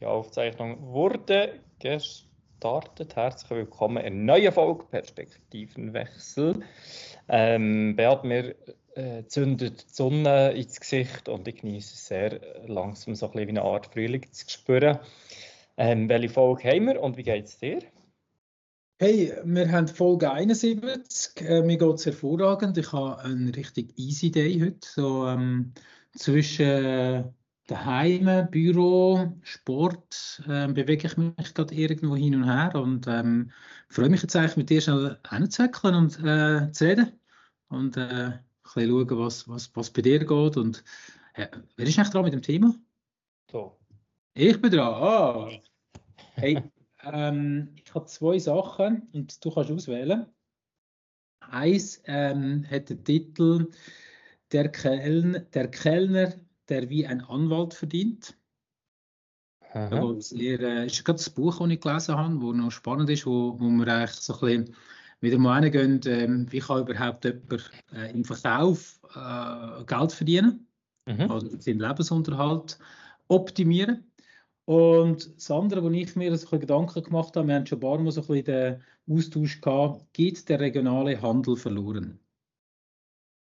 Die Aufzeichnung wurde gestartet. Herzlich willkommen in neuen Folge Perspektivenwechsel. Ähm, Beat, mir äh, zündet die Sonne ins Gesicht und ich genieße es sehr langsam so ein bisschen wie eine Art Frühling zu spüren. Ähm, welche Folge haben wir und wie geht es dir? Hey, wir haben Folge 71. Äh, mir geht es hervorragend. Ich habe einen richtig easy Day heute. So ähm, zwischen daheim, Büro, Sport, äh, bewege ich mich gerade irgendwo hin und her und ähm, freue mich jetzt eigentlich mit dir schnell hinzusäckeln und äh, zu reden und äh, ein bisschen schauen, was, was, was bei dir geht und äh, wer ist eigentlich dran mit dem Thema? So. Ich bin dran, ah. Hey, ähm, ich habe zwei Sachen und du kannst auswählen. Eins ähm, hat den Titel der, Kelln, der Kellner der wie ein Anwalt verdient. Das äh, ist gerade das Buch, das ich gelesen habe, das noch spannend ist, wo, wo wir eigentlich so ein bisschen wieder mal reingehen, ähm, wie kann überhaupt jemand äh, im Verkauf äh, Geld verdienen mhm. oder seinen Lebensunterhalt optimieren. Und das andere, wo ich mir so Gedanken gemacht habe, wir haben schon ein paar Mal so ein bisschen den Austausch gehabt, geht der regionale Handel verloren?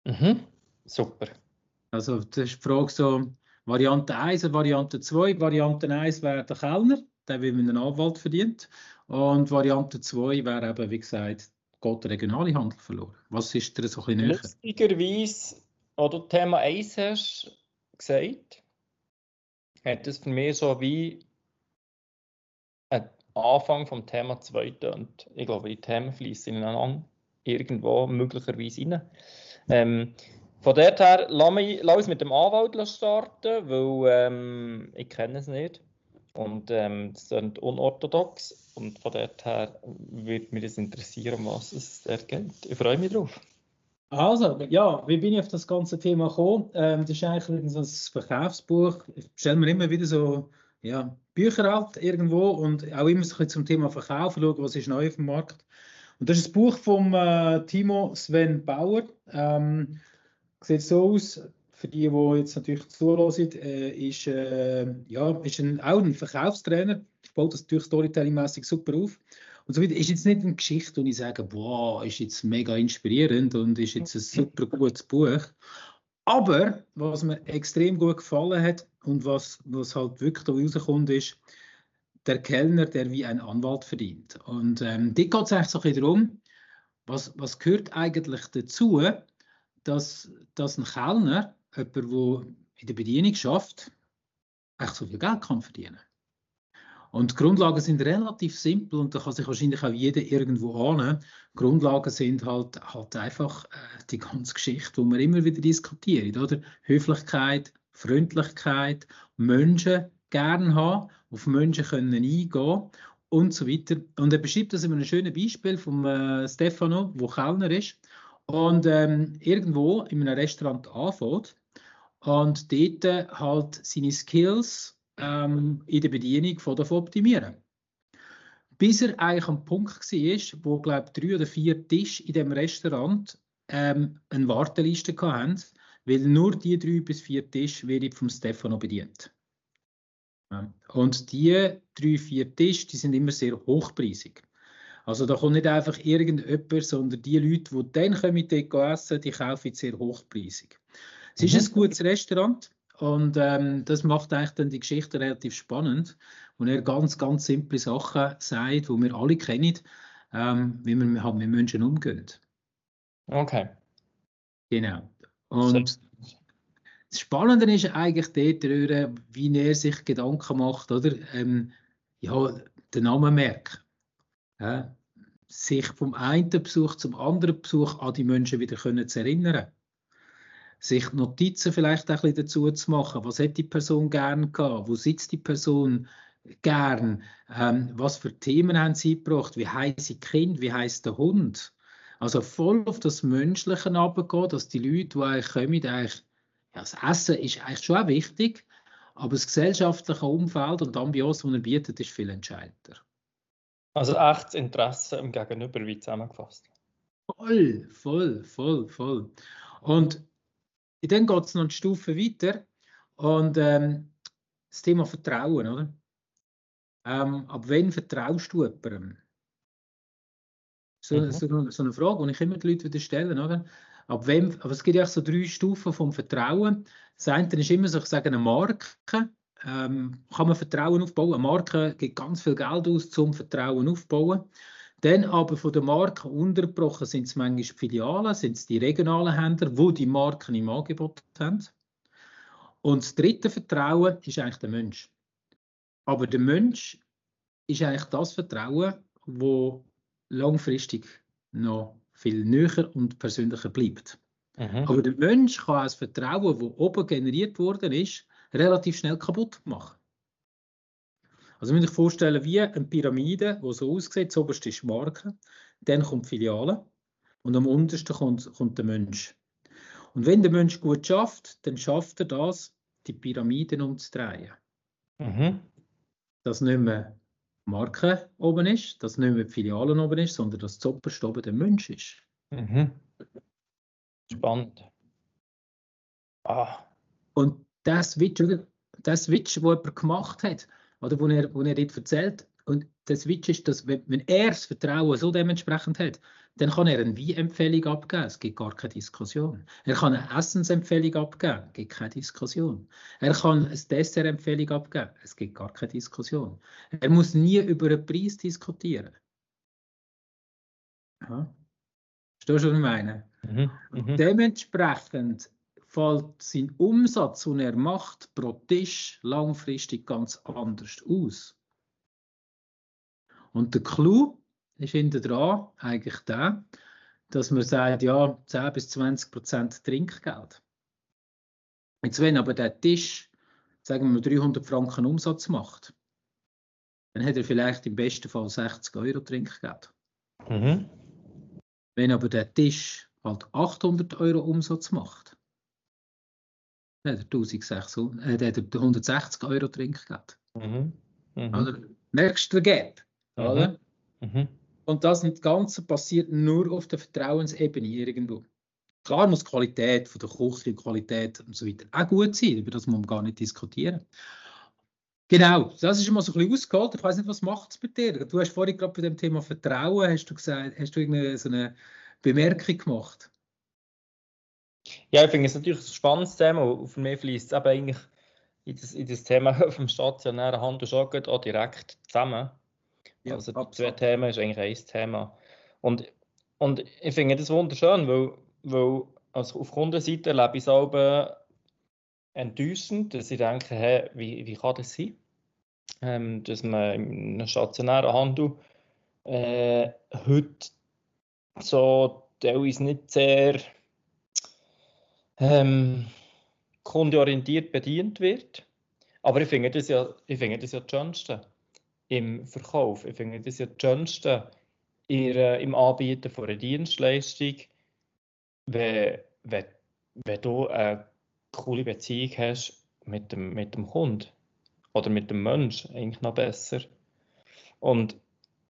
Mhm. Super. Also das ist die Frage so, Variante 1 und Variante 2. Variante 1 wäre der Kellner, der wie mit einem Anwalt verdient. Und Variante 2 wäre eben, wie gesagt, geht der regionale Handel verloren. Was ist dir so ein bisschen näher? Lustigerweise, du Thema 1 hast gesagt, hat das für mich so wie ein Anfang vom Thema 2 und ich glaube, die Themen fließen ineinander irgendwo möglicherweise rein. Ähm, von dort her, lass, mich, lass uns mit dem Anwalt starten, weil ähm, ich kenne es nicht. Und ähm, das sind unorthodox. Und von dort her würde mich das interessieren, was es dort geht. Ich freue mich drauf. Also, ja, wie bin ich auf das ganze Thema gekommen? Ähm, das ist eigentlich ein Verkaufsbuch. Ich stelle mir immer wieder so ja, Bücher alt irgendwo und auch immer so zum Thema Verkauf, schauen, was ist neu auf dem Markt. Und das ist das Buch von äh, Timo Sven Bauer. Ähm, sieht so aus, für die, die jetzt natürlich zuhören, äh, ist, äh, ja, ist ein, auch ein Verkaufstrainer. Ich baue das natürlich Storytelling-mäßig super auf. Und so weiter. Ist jetzt nicht eine Geschichte, wo ich sage, boah, ist jetzt mega inspirierend und ist jetzt ein super gutes Buch. Aber was mir extrem gut gefallen hat und was, was halt wirklich da rauskommt, ist, der Kellner, der wie ein Anwalt verdient. Und ähm, dort geht es eigentlich so ein bisschen darum, was, was gehört eigentlich dazu, dass, dass ein Kellner, jemand, der in der Bedienung schafft, echt so viel Geld kann verdienen und die Grundlagen sind relativ simpel und da kann sich wahrscheinlich auch jeder irgendwo ahnen. Grundlagen sind halt, halt einfach äh, die ganze Geschichte, die wir immer wieder diskutieren, oder? Höflichkeit, Freundlichkeit, Menschen gern haben, auf Menschen können eingehen und so weiter. Und er beschreibt das in einem schönen Beispiel von äh, Stefano, wo Kellner ist und ähm, irgendwo in einem Restaurant anfängt und dort halt seine Skills ähm, in der Bedienung von davon optimieren. Bis er eigentlich am Punkt war, wo glaube drei oder vier Tische in dem Restaurant ähm, eine Warteliste hatten, weil nur die drei bis vier Tische werden vom Stefano bedient. Und die drei, vier Tische, die sind immer sehr hochpreisig. Also da kommt nicht einfach irgendjemand, sondern die Leute, die dann kommen, dort essen, die kaufen sehr hochpreisig. Es ist mhm. ein gutes Restaurant und ähm, das macht eigentlich dann die Geschichte relativ spannend, wo er ganz, ganz simple Sachen sagt, die wir alle kennen, ähm, wie man halt mit Menschen umgeht. Okay. Genau. Und das Spannende ist eigentlich dort, wie er sich Gedanken macht, oder? Ähm, ja, den Namen merken. Ja, sich vom einen Besuch zum anderen Besuch an die Menschen wieder können zu erinnern. Sich Notizen vielleicht ein bisschen dazu zu machen. Was hat die Person gern gehabt? Wo sitzt die Person gern? Ähm, was für Themen haben sie gebracht? Wie heißt sie Kind? Wie heißt der Hund? Also voll auf das Menschliche runtergehen, dass die Leute, die eigentlich kommen, eigentlich, ja, das Essen ist eigentlich schon auch wichtig, aber das gesellschaftliche Umfeld und die Ambiance, die er bietet, ist viel entscheidender. Also echtes Interesse im Gegenüber, wie zusammengefasst. Voll, voll, voll, voll. Und dann geht es noch eine Stufe weiter und ähm, das Thema Vertrauen, oder? Ähm, ab wann vertraust du jemandem? So, Mhm. so, so eine Frage, die ich immer die Leute wieder stelle, oder? Ab wem, aber es gibt ja so drei Stufen vom Vertrauen. Das eine ist immer so, ich sage, eine Marke. Ähm, kann man Vertrauen aufbauen? Eine Marke gibt ganz viel Geld aus, zum Vertrauen aufbauen. Dann aber von der Marke unterbrochen sind es manchmal die Filialen, sind es die regionalen Händler, wo die Marken im Angebot haben. Und das dritte Vertrauen ist eigentlich der Mensch. Aber der Mensch ist eigentlich das Vertrauen, wo langfristig noch viel näher und persönlicher bleibt. Mhm. Aber der Mensch kann das Vertrauen, das oben generiert worden ist, relativ schnell kaputt machen. Also man muss sich vorstellen, wie eine Pyramide, die so aussieht, das oberste ist Marke, dann kommt die Filiale und am untersten kommt, kommt der Mensch. Und wenn der Mensch gut schafft, dann schafft er das, die Pyramiden umzudrehen. Mhm. Dass nicht mehr Marke oben ist, dass nicht mehr die Filialen oben ist, sondern dass das oberste oben der Mensch ist. Mhm. Spannend. Ah. Und das Switch, das Switch, wo jemand gemacht hat, oder wo er, wo er dort erzählt, und der Switch ist, dass wenn, wenn er das Vertrauen so dementsprechend hat, dann kann er eine Wie-Empfehlung abgeben, es gibt gar keine Diskussion. Er kann eine Essensempfehlung abgeben, es gibt keine Diskussion. Er kann eine Dessert-Empfehlung abgeben, es gibt gar keine Diskussion. Er muss nie über einen Preis diskutieren. Ja. Verstehst du, was ich meine? Mhm. Mhm. Dementsprechend fällt sein Umsatz, den er macht, pro Tisch langfristig ganz anders aus. Und der Clou ist hinter dran eigentlich der, dass man sagt, ja, 10 bis 20 Prozent Trinkgeld. Jetzt, wenn aber der Tisch, sagen wir, 300 Franken Umsatz macht, dann hat er vielleicht im besten Fall 60 Euro Trinkgeld. Mhm. Wenn aber der Tisch halt 800 Euro Umsatz macht, dann hat er, 1600, äh, dann hat er 160 Euro Trinkgeld. Mhm. Mhm. Oder? Merkst du den Gap? Mhm. Oder? Mhm. Und das Ganze passiert nur auf der Vertrauensebene irgendwo. Klar muss die Qualität von der Küche, die Qualität und so weiter auch gut sein, über das muss man gar nicht diskutieren. Genau, das ist mal so ein bisschen ausgeholt. Ich weiß nicht, was macht es bei dir? Du hast vorhin gerade bei dem Thema Vertrauen, hast du gesagt, hast du irgendeine so eine Bemerkung gemacht? Ja, ich finde es natürlich ein spannendes Thema. und Für mich fließt es eben eigentlich in das, in das Thema vom stationären Handel schon gut auch direkt zusammen. Ja, also absolut. zwei Themen ist eigentlich ein Thema. Und, und ich finde das wunderschön, weil, weil also auf Kundenseite erlebe ich es auch enttäuschend, dass ich denke, hey, wie, wie kann das sein? Ähm, dass man einem stationären Handel äh, heute so teilweise nicht sehr ähm, kundenorientiert bedient wird. Aber ich finde das ja, ich finde das ja das Schönste im Verkauf. Ich finde das ja das Schönste einer- im Anbieten von einer Dienstleistung, wenn, wenn, wenn du eine coole Beziehung hast mit dem, mit dem Kunden oder mit dem Mensch, eigentlich noch besser. Und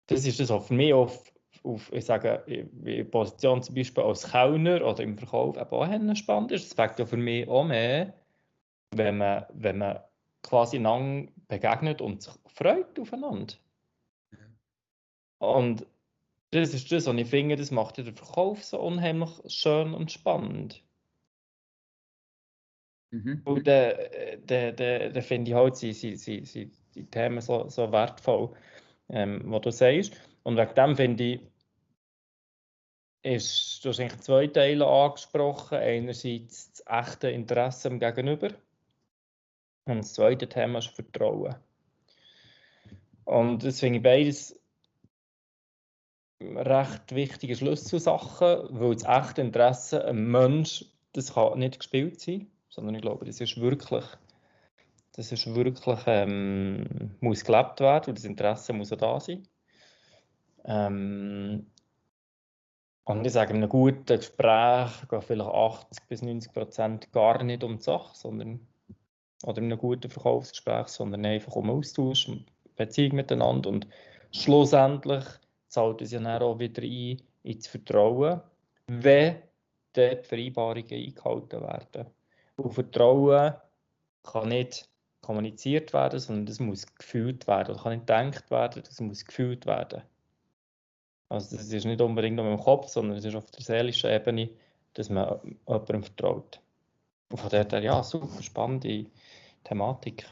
das ist das auch für mich auf, auf ich sage, in in Position zum Beispiel als Kellner oder im Verkauf eben auch spannend ist. Das weckt ja für mich auch mehr, wenn man, wenn man quasi einander begegnet und sich freut aufeinander. Und das ist das, was ich finde, das macht ja den Verkauf so unheimlich schön und spannend. Mhm. Und dann, dann, dann, dann finde ich halt sie, sie, sie, sie, die Themen so, so wertvoll, ähm, was du sagst. Und wegen dem finde ich, ist, du hast eigentlich zwei Teile angesprochen. Einerseits das echte Interesse am Gegenüber. Und das zweite Thema ist Vertrauen. Und das finde ich beides recht wichtige Schlüsselsachen, weil das echte Interesse am Mensch, das kann nicht gespielt sein, sondern ich glaube, das ist wirklich, das ist wirklich, ähm, muss gelebt werden und das Interesse muss auch da sein. Ähm, und ich sage, in einem guten Gespräch gehen vielleicht 80 bis 90 Prozent gar nicht um die Sache, sondern oder in einem guten Verkaufsgespräch, sondern einfach um Austausch, um Beziehung miteinander und schlussendlich zahlt es ja dann auch wieder ein ins Vertrauen, wenn dort die Vereinbarungen eingehalten werden. Und Vertrauen kann nicht kommuniziert werden, sondern das muss gefühlt werden. Das kann nicht gedacht werden, das muss gefühlt werden. Also das ist nicht unbedingt nur im Kopf, sondern es ist auf der seelischen Ebene, dass man jemandem vertraut. Und von daher, ja, super spannende Thematik.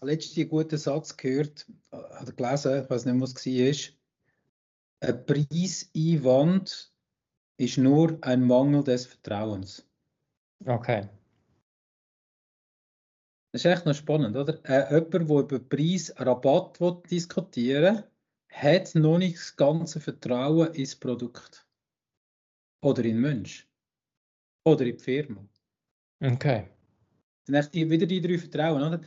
Einen guten Satz gehört, oder gelesen, ich weiß nicht, was es war. Ein Preiseinwand ist nur ein Mangel des Vertrauens. Okay. Das ist echt noch spannend, oder? Äh, jemand, der über Preis, Rabatt diskutieren will, hat noch nicht das ganze Vertrauen ins Produkt. Oder in den Mensch. Oder in die Firma. Okay. Dann hast du wieder die drei Vertrauen, oder?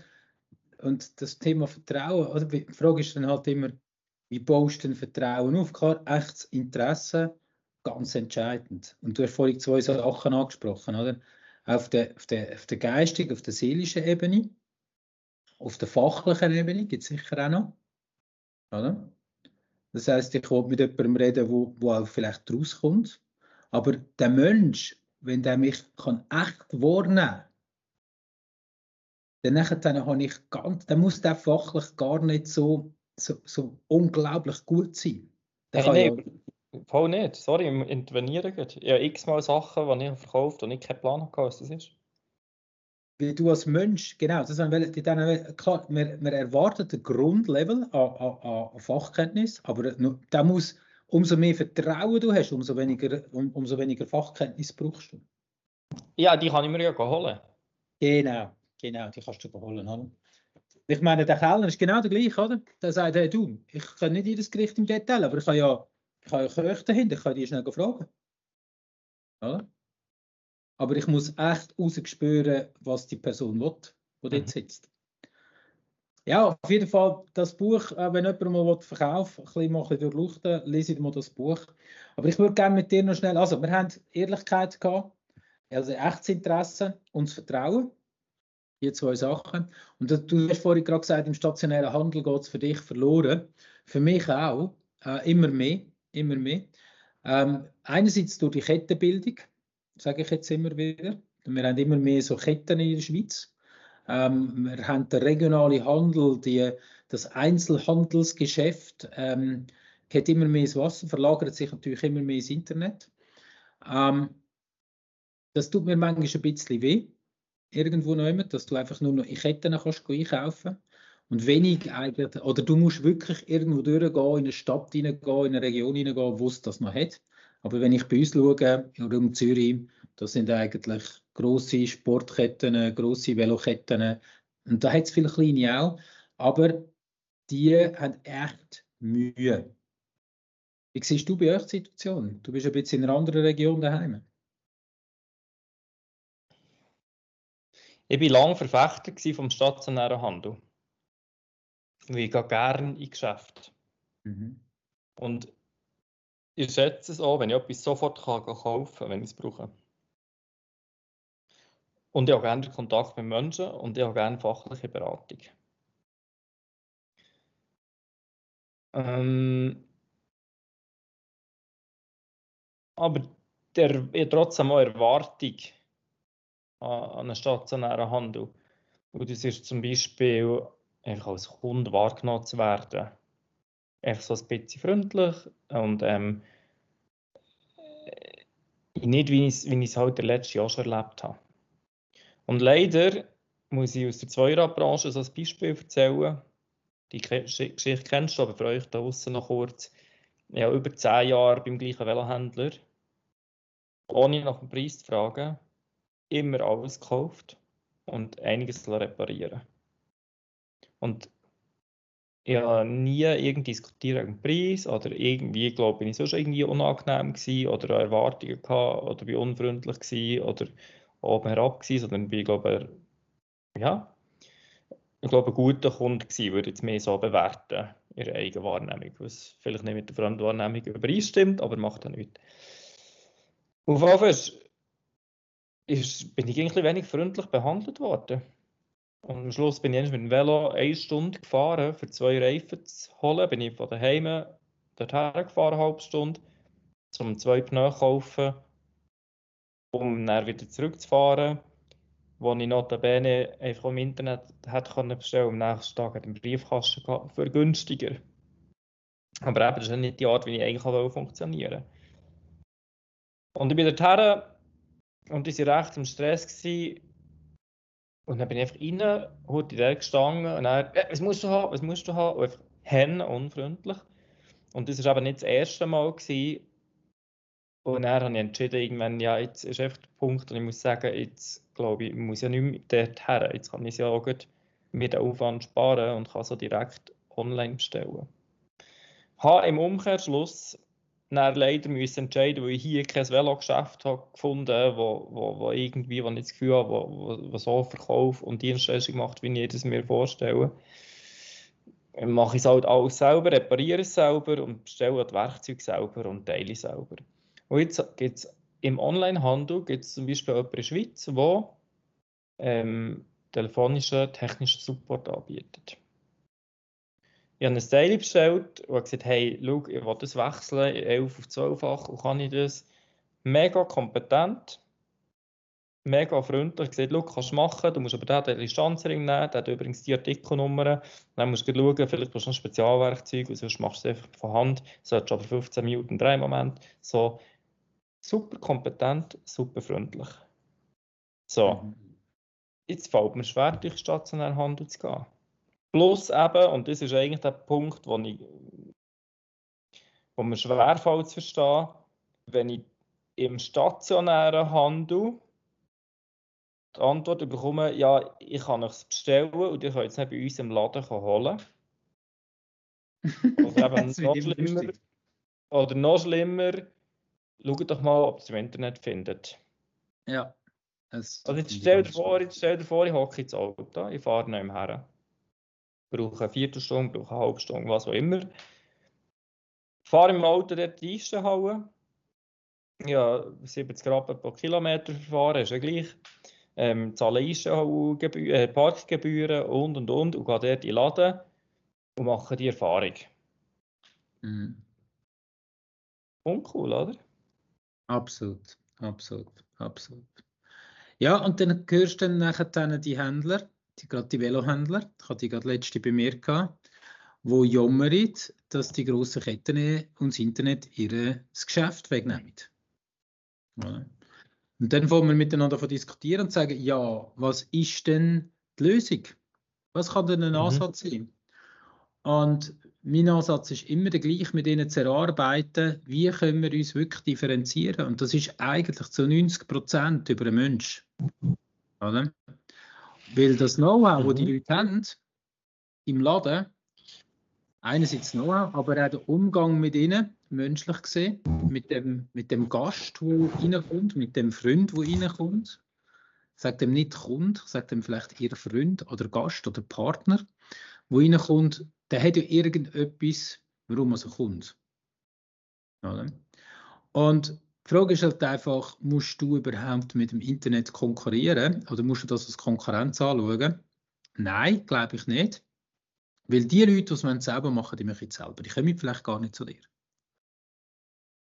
Und das Thema Vertrauen, oder? Die Frage ist dann halt immer, wie baust du denn Vertrauen auf? Klar, echtes Interesse, ganz entscheidend. Und du hast vorhin zwei Sachen angesprochen, oder? auf der, auf der, auf der geistigen, auf der seelischen Ebene, auf der fachlichen Ebene gibt es sicher auch noch. Oder? Das heißt, ich will mit jemandem reden, wo, wo auch vielleicht rauskommt. Aber der Mensch, wenn der mich kann echt wahrnehmen kann, dann, dann habe ich ganz, dann muss der fachlich gar nicht so, so, so unglaublich gut sein. Der hey, nee, Voll nicht, sorry, im Intervenieren geht. Ich habe x-mal Sachen, die ich verkauft und ich keinen Plan hatte, was das ist. Wie du als Mensch, genau, das haben wir, klar, wir, wir erwarten ein Grundlevel an, an, an Fachkenntnis, aber da muss, umso mehr Vertrauen du hast, umso weniger, um, umso weniger Fachkenntnis brauchst du. Ja, die kann ich mir ja holen. Genau, genau, die kannst du holen. Oder? Ich meine, der Kellner ist genau der gleiche, oder? Der sagt, hey, du, ich kann nicht jedes Gericht im Detail, aber ich kann ja ich kann ja Köche dahinter, ich kann die schnell fragen. Ja? Aber ich muss echt rausspüren, was die Person will, die dort mhm. sitzt. Ja, auf jeden Fall das Buch, äh, wenn jemand mal verkaufen will, ein bisschen, mal durchleuchten, lese ich mal das Buch. Aber ich würde gerne mit dir noch schnell, also wir haben Ehrlichkeit gehabt, also echtes Interesse und das Vertrauen, die zwei Sachen. Und du hast vorhin gerade gesagt, im stationären Handel geht es für dich verloren. Für mich auch, äh, immer mehr immer mehr. Ähm, einerseits durch die Kettenbildung, sage ich jetzt immer wieder. Wir haben immer mehr so Ketten in der Schweiz. Ähm, wir haben den regionalen Handel, die, das Einzelhandelsgeschäft ähm, hat immer mehr ins Wasser, verlagert sich natürlich immer mehr ins Internet. Ähm, das tut mir manchmal ein bisschen weh, irgendwo noch immer, dass du einfach nur noch in Ketten kannst einkaufen und wenig eigentlich, oder du musst wirklich irgendwo durchgehen, in eine Stadt hineingehen, in eine Region hineingehen, wo es das noch hat. Aber wenn ich bei uns schaue, um Zürich, das sind eigentlich grosse Sportketten, grosse Veloketten. Und da hat es viele kleine auch. Aber die haben echt Mühe. Wie siehst du bei euch die Situation? Du bist ein bisschen in einer anderen Region daheim. Ich war lange Verfechter vom stationären Handel ich gehe gerne in Geschäfte. Mhm. Und ich schätze es auch, wenn ich etwas sofort kann, kaufen kann, wenn ich es brauche. Und ich habe gerne Kontakt mit Menschen und ich habe gerne fachliche Beratung. Ähm, aber der, ich trotzdem auch Erwartung an, an einen stationären Handel. Und das ist zum Beispiel als Kunde wahrgenommen zu werden. Einfach so ein bisschen freundlich und ähm, äh, nicht, wie ich es halt der letzte Jahr schon erlebt habe. Und leider muss ich aus der Zweirad-Branche so ein Beispiel erzählen. Die Geschichte kennst du, aber für euch da draußen noch kurz. Ich habe über zehn Jahre beim gleichen Velohändler, ohne nach dem Preis zu fragen, immer alles gekauft und einiges reparieren und ich habe nie irgendwie diskutiert wegen Preis oder irgendwie, glaube ich, sonst irgendwie unangenehm gewesen oder Erwartungen gehabt oder bin unfreundlich gewesen oder oben herab gewesen, sondern bin, glaube ja, ich glaube, ein guter Kunde gewesen, würde ich jetzt mehr so bewerten, ihre eigene Wahrnehmung, was vielleicht nicht mit der Fremdwahrnehmung übereinstimmt, aber macht dann nichts. Auf jeden Fall ist, bin ich eigentlich wenig freundlich behandelt worden. Und am Schluss bin ich mit dem Velo eine Stunde gefahren, für zwei Reifen zu holen. Bin ich von daheim dorthin gefahren, eine halbe Stunde, um zwei Pneu kaufen, um dann wieder zurückzufahren. wo ich notabene einfach im Internet hätte können bestellen am nächsten Tag hat einen Briefkasten gehabt, für günstiger. Aber eben, das ist nicht die Art, wie ich eigentlich funktionieren Und ich bin dorthin und ich war recht im Stress. Gewesen. Und dann bin ich einfach rein, heute direkt gestanden und dann, äh, was musst du haben, was musst du haben? Und einfach hen, unfreundlich. Und das war eben nicht das erste Mal. Gewesen. Und dann habe ich entschieden, irgendwann, ja, jetzt ist einfach der Punkt und ich muss sagen, jetzt glaube ich, muss ja nicht mehr dort her. Jetzt kann ich ja auch gut mir den Aufwand sparen und kann so direkt online bestellen. Habe im Umkehrschluss dann leider müssen entscheiden, weil ich hier kein Velogeschäft habe gefunden, wo, wo, wo irgendwie, wo ich das Gefühl habe, wo, wo, wo so Verkauf und Dienstleistung macht, wie ich es mir vorstelle. Dann mache ich es halt alles selber, repariere es selber und bestelle die Werkzeuge selber und teile es selber. Und jetzt gibt es im Onlinehandel gibt es zum Beispiel jemanden in der Schweiz, der ähm, telefonischen technischen Support anbietet. Ich habe ein Daily bestellt und gesagt, hey, schau, ich will das wechseln, 11 auf 12-fach, und kann ich das? Mega kompetent, mega freundlich, gesagt, schau, kannst du machen, du musst aber den Distanzring nehmen, der hat übrigens die Artikelnummern, dann musst du schauen, vielleicht brauchst du ein Spezialwerkzeug, und sonst machst du es einfach von Hand, solltest aber 15 Minuten drei Moment, so, super kompetent, super freundlich. So, mhm. jetzt fällt mir schwer, durch stationären Handel zu gehen. Plus eben, und das ist eigentlich der Punkt, wo, ich, wo mir schwerfällt zu verstehen, wenn ich im stationären Handel die Antwort bekomme, ja, ich kann es bestellen und ich kann es nicht bei uns im Laden holen. Oder eben noch schlimmer, oder noch schlimmer, schaut doch mal, ob ihr es im Internet findet. Ja. Also jetzt stell dir vor, jetzt stell dir vor, ich hocke ins Auto, ich fahre nicht mehr her brauche eine Viertelstunde, brauche eine halbe Stunde, was auch immer. Fahre im Auto dort die Eisenhalle. Ja, 70 Grad pro Kilometer fahren, ist ja gleich. Ähm, zahle äh, Parkgebühren und und und und gehe dort in den Laden und mache die Erfahrung. Mhm. Uncool, oder? Absolut, absolut, absolut. Ja, und dann hörst du dann nachher die Händler, gerade die Velohändler, ich hatte die gerade letzte bei mir gehabt, wo jammern, dass die grossen Ketten und das Internet ihr Geschäft wegnehmen. Ja. Und dann wollen wir miteinander diskutieren und sagen, ja, was ist denn die Lösung? Was kann denn ein mhm. Ansatz sein? Und mein Ansatz ist immer der gleiche, mit ihnen zu erarbeiten, wie können wir uns wirklich differenzieren. Und das ist eigentlich zu 90 Prozent über den Mensch. Oder? Weil das Know-how, mhm. das die Leute haben im Laden, einerseits Know-how, aber auch der Umgang mit ihnen, menschlich gesehen, mit dem, mit dem Gast, der reinkommt, mit dem Freund, der reinkommt. Sagt dem nicht Kund, sagt dem vielleicht ihr Freund oder Gast oder Partner, der reinkommt, der hat ja irgendetwas, warum er so kommt. Und die Frage ist halt einfach, musst du überhaupt mit dem Internet konkurrieren oder musst du das als Konkurrenz anschauen? Nein, glaube ich nicht. Weil die Leute, die es selber machen, die machen es selber. Die kommen vielleicht gar nicht zu dir.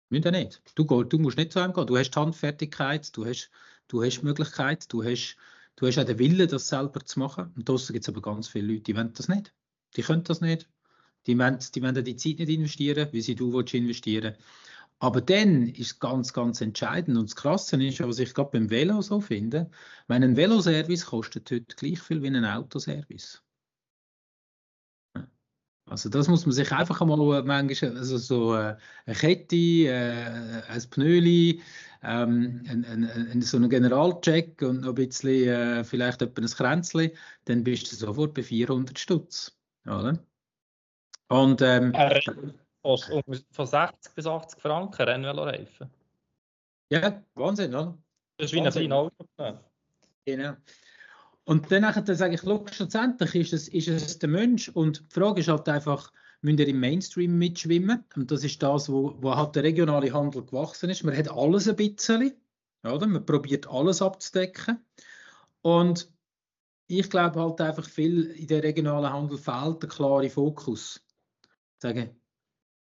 Müssen nicht. Du, du musst nicht zu einem gehen. Du hast Handfertigkeit, du hast, du hast Möglichkeit, du hast, du hast auch den Willen, das selber zu machen. Und draussen gibt es aber ganz viele Leute, die wollen das nicht. Die können das nicht. Die wollen, die wollen die Zeit nicht investieren, wie sie du willst investieren aber dann ist ganz, ganz entscheidend und das Krasse ist, was ich gerade beim Velo so finde, wenn ein Veloservice kostet heute gleich viel wie ein Autoservice. Also das muss man sich einfach einmal manchmal, also so äh, eine Kette, äh, ein Pnöli, ähm, ein, ein, ein, so einen Generalcheck und noch ein bisschen, äh, vielleicht ein Kränzchen, dann bist du sofort bei 400 Stutz. Oder? Und ähm, Kostet von 60 bis 80 Franken Rennveloreifen. Ja, Wahnsinn, oder? Das ist wie ein kleines Auto. Genau. Und dann sage ich, schlussendlich ist es, ist es der Mensch und die Frage ist halt einfach, müssen wir im Mainstream mitschwimmen? Und das ist das, wo, wo halt der regionale Handel gewachsen ist. Man hat alles ein bisschen, oder? man probiert alles abzudecken. Und ich glaube halt einfach viel in der regionalen Handel fehlt der klare Fokus. Sagen,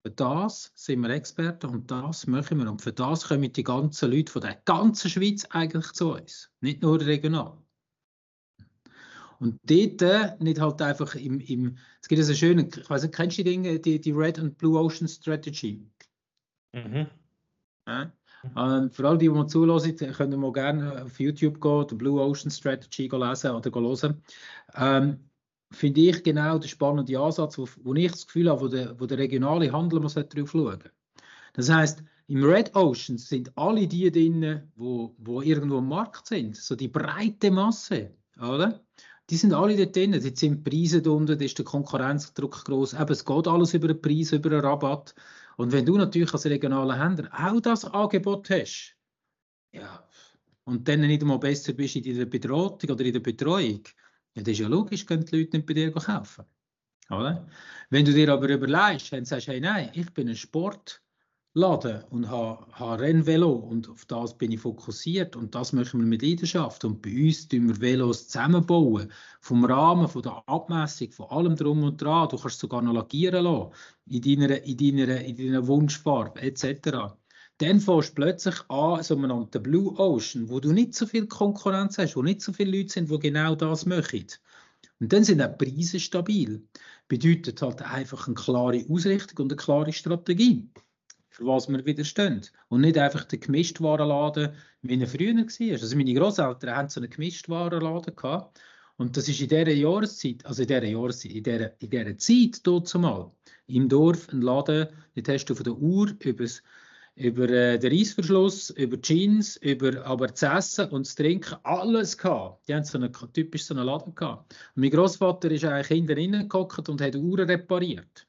für das sind wir Experten und das machen wir. Und für das kommen die ganzen Leute von der ganzen Schweiz eigentlich zu uns. Nicht nur regional. Und dort äh, nicht halt einfach im, im es gibt so schöne, ich weiß nicht, kennst du die Dinge, die, die Red and Blue Ocean Strategy? Mhm. Ja? Ähm, für alle, die, die zulassen, können wir gerne auf YouTube gehen, die Blue Ocean Strategy lesen oder hören. Ähm, Finde ich genau der spannende Ansatz, wo, wo ich das Gefühl habe, wo der, wo der regionale Handel muss darauf schauen. Das heißt, im Red Ocean sind alle die drin, wo, wo irgendwo im Markt sind, so die breite Masse, oder? Die sind alle dort drin, dort sind die Preise drunter, da ist der Konkurrenzdruck groß. Eben, es geht alles über den Preis, über den Rabatt. Und wenn du natürlich als regionaler Händler auch das Angebot hast, ja, und dann nicht einmal besser bist in der Beratung oder in der Betreuung, ja, das ist ja logisch, können die Leute nicht bei dir kaufen. Oder? Wenn du dir aber überlegst und sagst, hey, nein, ich bin ein Sport, laden und habe, habe Rennvelo und auf das bin ich fokussiert und das machen wir mit Leidenschaft und bei uns tun wir Velos zusammenbauen, vom Rahmen, von der Abmessung, von allem drum und dran, du kannst sogar noch lackieren lassen, in deiner, in deiner, in deiner Wunschfarbe etc. Dann fährst du plötzlich an, sogenannten Blue Ocean, wo du nicht so viel Konkurrenz hast, wo nicht so viele Leute sind, die genau das machen. Und dann sind auch Preise stabil. Bedeutet halt einfach eine klare Ausrichtung und eine klare Strategie für was wir widerstehen. Und nicht einfach den Gemischtwarenladen, wie er früher war. Also meine Großeltern hatten so einen Gemischtwarenladen gehabt. Und das ist in dieser Jahreszeit, also in dieser Jahreszeit, in dieser, in dieser Zeit dort zumal, im Dorf ein Laden, dort hast du von der Uhr übers, über äh, den Reissverschluss, über Jeans, über aber das Essen und das Trinken, alles gehabt. Die haben so einen, typisch so einen Laden gehabt. Und mein Großvater ist eigentlich hinter innen gehockt und hat Uhren repariert.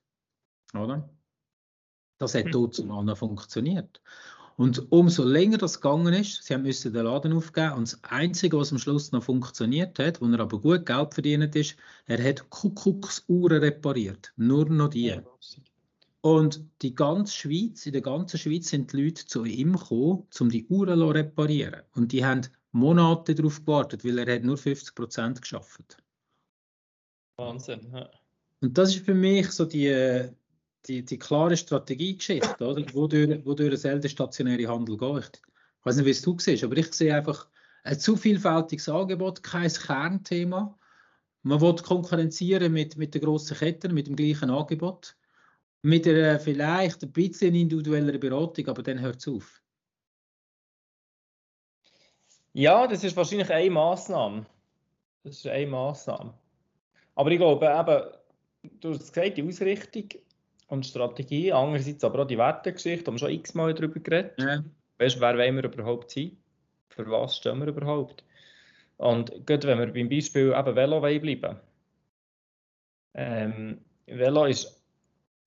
Oder? Das hat dort noch funktioniert. Und umso länger das gegangen ist, sie müssen den Laden aufgeben und das Einzige, was am Schluss noch funktioniert hat, wo er aber gut Geld verdient ist, er hat Kuckucksuhren repariert. Nur noch die. Und die ganze Schweiz, in der ganzen Schweiz sind die Leute zu ihm gekommen, um die Uhren zu reparieren. Und die haben Monate darauf gewartet, weil er hat nur 50 Prozent geschafft. Wahnsinn. Ja. Und das ist für mich so die, die, die klare Strategiegeschichte, oder? Wodurch, wodurch ein der stationäre Handel geht. Ich weiß nicht, wie es du siehst, aber ich sehe einfach ein zu vielfältiges Angebot, kein Kernthema. Man will konkurrenzieren mit, mit den grossen Ketten, mit dem gleichen Angebot, mit einer vielleicht ein bisschen individueller Beratung, aber dann hört es auf. Ja, das ist wahrscheinlich eine Maßnahme. Das ist eine Maßnahme. Aber ich glaube eben, du hast gesagt, die Ausrichtung und Strategie, andererseits aber auch die Wertegeschichte, haben wir schon x-mal darüber geredet. Ja. Weißt wer wollen wir überhaupt sein? Für was stehen wir überhaupt? Und gerade wenn wir beim Beispiel eben Velo bleiben ähm, Velo ist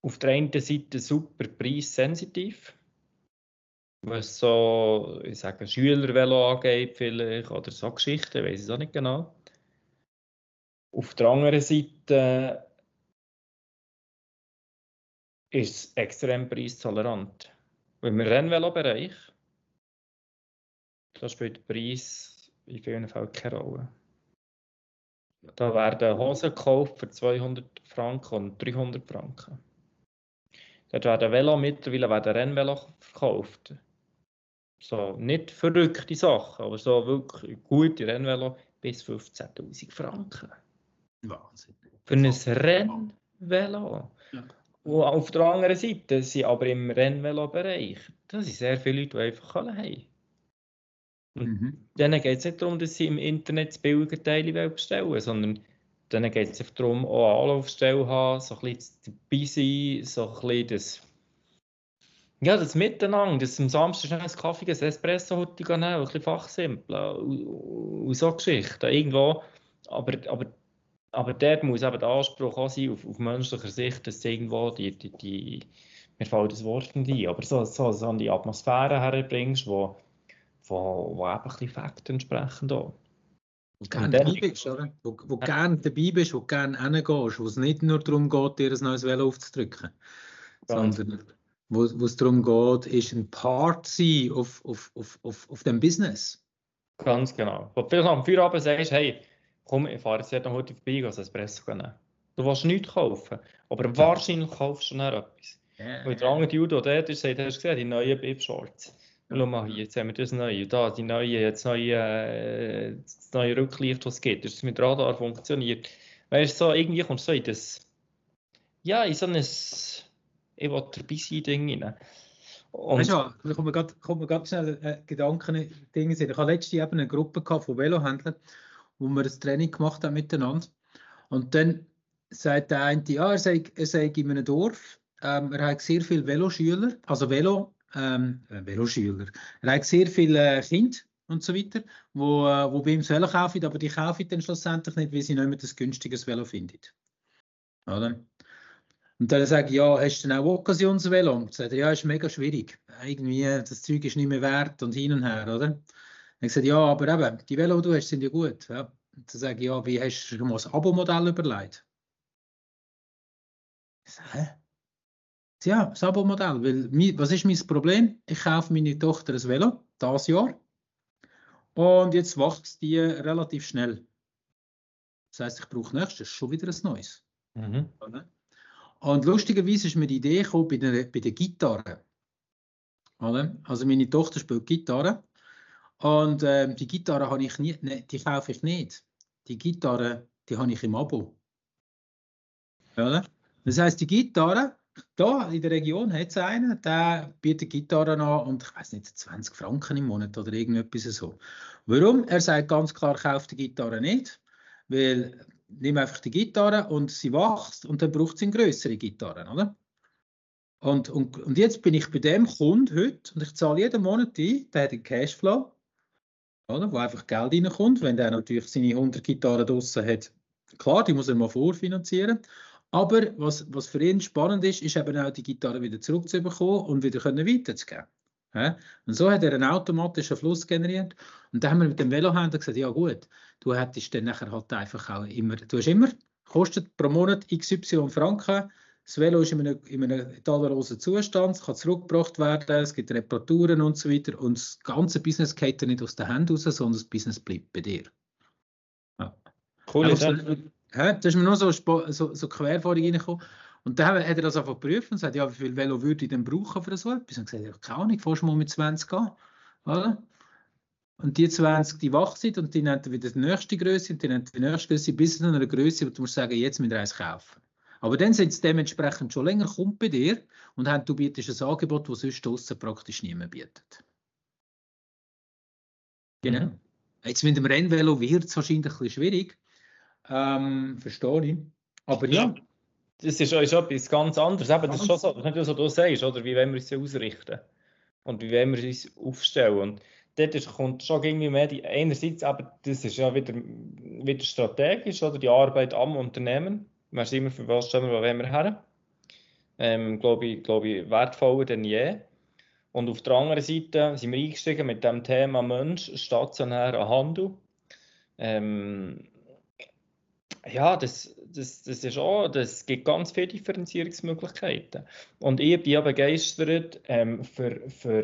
auf der einen Seite super preissensitiv, was so, ich sage, Schülervelo angeht vielleicht, oder so Geschichten, weiß ich auch nicht genau. Auf der anderen Seite ist es extrem preistolerant. Im Rennvelo-Bereich, da spielt der Preis in vielen Fällen keine Rolle. Da werden Hosen gekauft für 200 Franken und 300 Franken. Dort werden Velo mittlerweile werden Rennvelo verkauft. So, nicht verrückte Sachen, aber so wirklich gute Rennvelo bis 15.000 Franken. Wahnsinn. Für ein Rennvelo. Ja. Und auf der anderen Seite sind aber im Rennvelo-Bereich, da sind sehr viele Leute, die einfach alle haben. Mhm. Denen geht es nicht darum, dass sie im Internet das billige Teile bestellen sondern denen geht es darum, auch eine Anlaufstelle haben, so ein bisschen dabei sein, so ein bisschen das, ja, das Miteinander, dass am Samstag schnell einen Kaffee, ein Espresso heute nehmen, ein bisschen fachsimpel und, und so Geschichten. Irgendwo, aber, aber aber dort muss eben der Anspruch auch sein, auf, auf menschlicher Sicht, dass irgendwo die, die, die mir fällt das Wort nicht ein, aber so, so, so die Atmosphäre herbringst, wo, wo, wo eben ein bisschen Fakten entsprechen. Auch. Wo gerne dabei bist, oder? Wo, wo ja. gerne dabei bist, wo gerne hingehst, wo es nicht nur darum geht, dir ein neues Velo aufzudrücken, Ganz. sondern wo, wo es darum geht, ist ein Part sein auf, auf, auf, auf, auf dem Business. Ganz genau. Wo du vielleicht am Feierabend sagst, hey, komm, ich fahre jetzt noch heute vorbei, ein Espresso nehmen. Du willst nichts kaufen, aber wahrscheinlich kaufst du noch etwas. Yeah. Weil der andere Judo dort ist, sagt, hast du gesehen, die neuen Bib-Shorts. Schau mal hier, jetzt haben wir das neue, da, die neue, jetzt neue, äh, das neue Rücklicht, was es gibt, das mit Radar funktioniert. Weißt du, so, irgendwie kommst du so in das, ja, in so ein, ich will dabei sein, Ding rein. Und weißt du, da kommt kommt mir gerade schnell äh, Gedanken, Dinge sind. Ich hatte letztens eben eine Gruppe von Velohändlern, wo wir ein Training gemacht haben miteinander. Und dann sagt der eine, ja, er sei, er sei in einem Dorf, ähm, er hat sehr viele Veloschüler, also Velo, ähm, äh, Veloschüler. Er hat sehr viele äh, Kinder und so weiter, wo, äh, wo bei ihm Velo kaufen, aber die kaufen dann schlussendlich nicht, weil sie nicht mehr das günstiges Velo finden. Oder? Und dann ich, ja, hast du denn auch Occasionsvelo? Und sagt ja, ist mega schwierig. Irgendwie, das Zeug ist nicht mehr wert und hin und her, oder? Ich sage, ja, aber eben, die Velo, die du hast, sind ja gut. Ja. Und dann sage ich, ja, wie hast du mal das Abo-Modell überlegt? Ich sage, hä? Ja, das Abo-Modell. Weil, was ist mein Problem? Ich kaufe meine Tochter ein Velo, das Jahr. Und jetzt wächst die relativ schnell. Das heißt, ich brauche nächstes schon wieder ein neues. Mhm. Und lustigerweise ist mir die Idee gekommen bei der, bei der Gitarre. Also meine Tochter spielt Gitarre und äh, die Gitarre habe ich nie, ne, die kaufe ich nicht. Die Gitarre, die habe ich im Abo. Oder? Das heißt, die Gitarre, da in der Region hat es einen, der bietet Gitarren an und ich weiß nicht, 20 Franken im Monat oder irgendetwas so. Warum? Er sagt ganz klar, kauft die Gitarre nicht, weil nimm einfach die Gitarre und sie wächst und dann braucht sie eine größere Gitarre, oder? Und, und, und jetzt bin ich bei dem Kunden heute und ich zahle jeden Monat ein, der hat einen Cashflow, oder, wo einfach Geld reinkommt, wenn der natürlich seine 100 Gitarren draussen hat. Klar, die muss er mal vorfinanzieren. Aber was, was für ihn spannend ist, ist eben auch die Gitarre wieder zurückzubekommen und wieder weiterzugeben. Ja? Und so hat er einen automatischen Fluss generiert. Und dann haben wir mit dem Velohändler gesagt, ja gut, du hättest dann nachher halt einfach auch immer, du hast immer, kostet pro Monat XY Franken, das Velo ist in einem, in einem tadellosen Zustand, es kann zurückgebracht werden, es gibt Reparaturen und so weiter und das ganze Business geht dann nicht aus den Händen raus, sondern das Business bleibt bei dir. Ja. Cool, also, ja. Das ist mir nur so, so, so quer vorhin reingekommen. Und dann hat er das einfach geprüft und gesagt, ja, wie viel Velo würde ich denn brauchen für so etwas? Und gesagt, ja, keine Ahnung, fährst du mal mit 20 an, oder? Und die 20, die wach sind und die nennen wieder die nächste Größe und die nennen die nächste Größe bis zu einer Größe, wo du musst sagen, jetzt mit eins kaufen. Aber dann sind sie dementsprechend schon länger kommt bei dir und haben, du bietest ein Angebot, das sonst draussen praktisch niemand bietet. Genau. Mhm. Jetzt mit dem Rennvelo wird es wahrscheinlich ein bisschen schwierig. Ähm, verstehe ich. Aber ja. ja das ist, ist etwas ganz anderes. Eben, das ist schon so, das ist nicht so, du sagst, oder? wie wollen wir uns ausrichten und wie wollen wir uns aufstellen. Und dort ist, kommt schon irgendwie mehr die, einerseits, aber das ist ja wieder, wieder strategisch, oder die Arbeit am Unternehmen. Man ist immer für was stehen wir, wo wollen wir her. Ähm, glaube ich, glaube ich, wertvoller denn je. Und auf der anderen Seite sind wir eingestiegen mit dem Thema Mensch, stationärer Handel. Ähm, ja, das, das, das ist auch, das gibt ganz viele Differenzierungsmöglichkeiten. Und ich bin ja begeistert ähm, für, für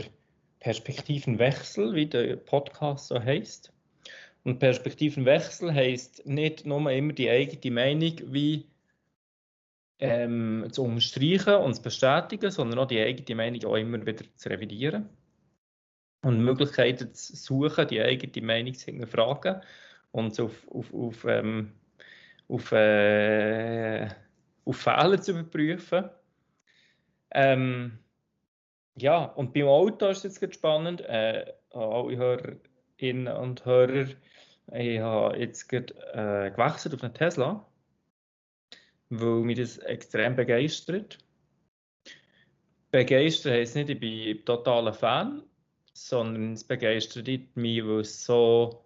Perspektivenwechsel, wie der Podcast so heißt. Und Perspektivenwechsel heißt nicht nur immer die eigene Meinung wie ähm, zu unterstreichen und zu bestätigen, sondern auch die eigene Meinung auch immer wieder zu revidieren und Möglichkeiten zu suchen, die eigene Meinung zu hinterfragen und auf, auf, auf ähm, auf, äh, auf Fehler zu überprüfen. Ähm, ja, und beim Auto ist es jetzt spannend. Äh, alle Hörerinnen und Hörer, ich habe jetzt gerade, äh, gewechselt auf einen Tesla, weil mich das extrem begeistert. Begeistert heisst nicht, ich bin totaler Fan, sondern es begeistert mich, weil es so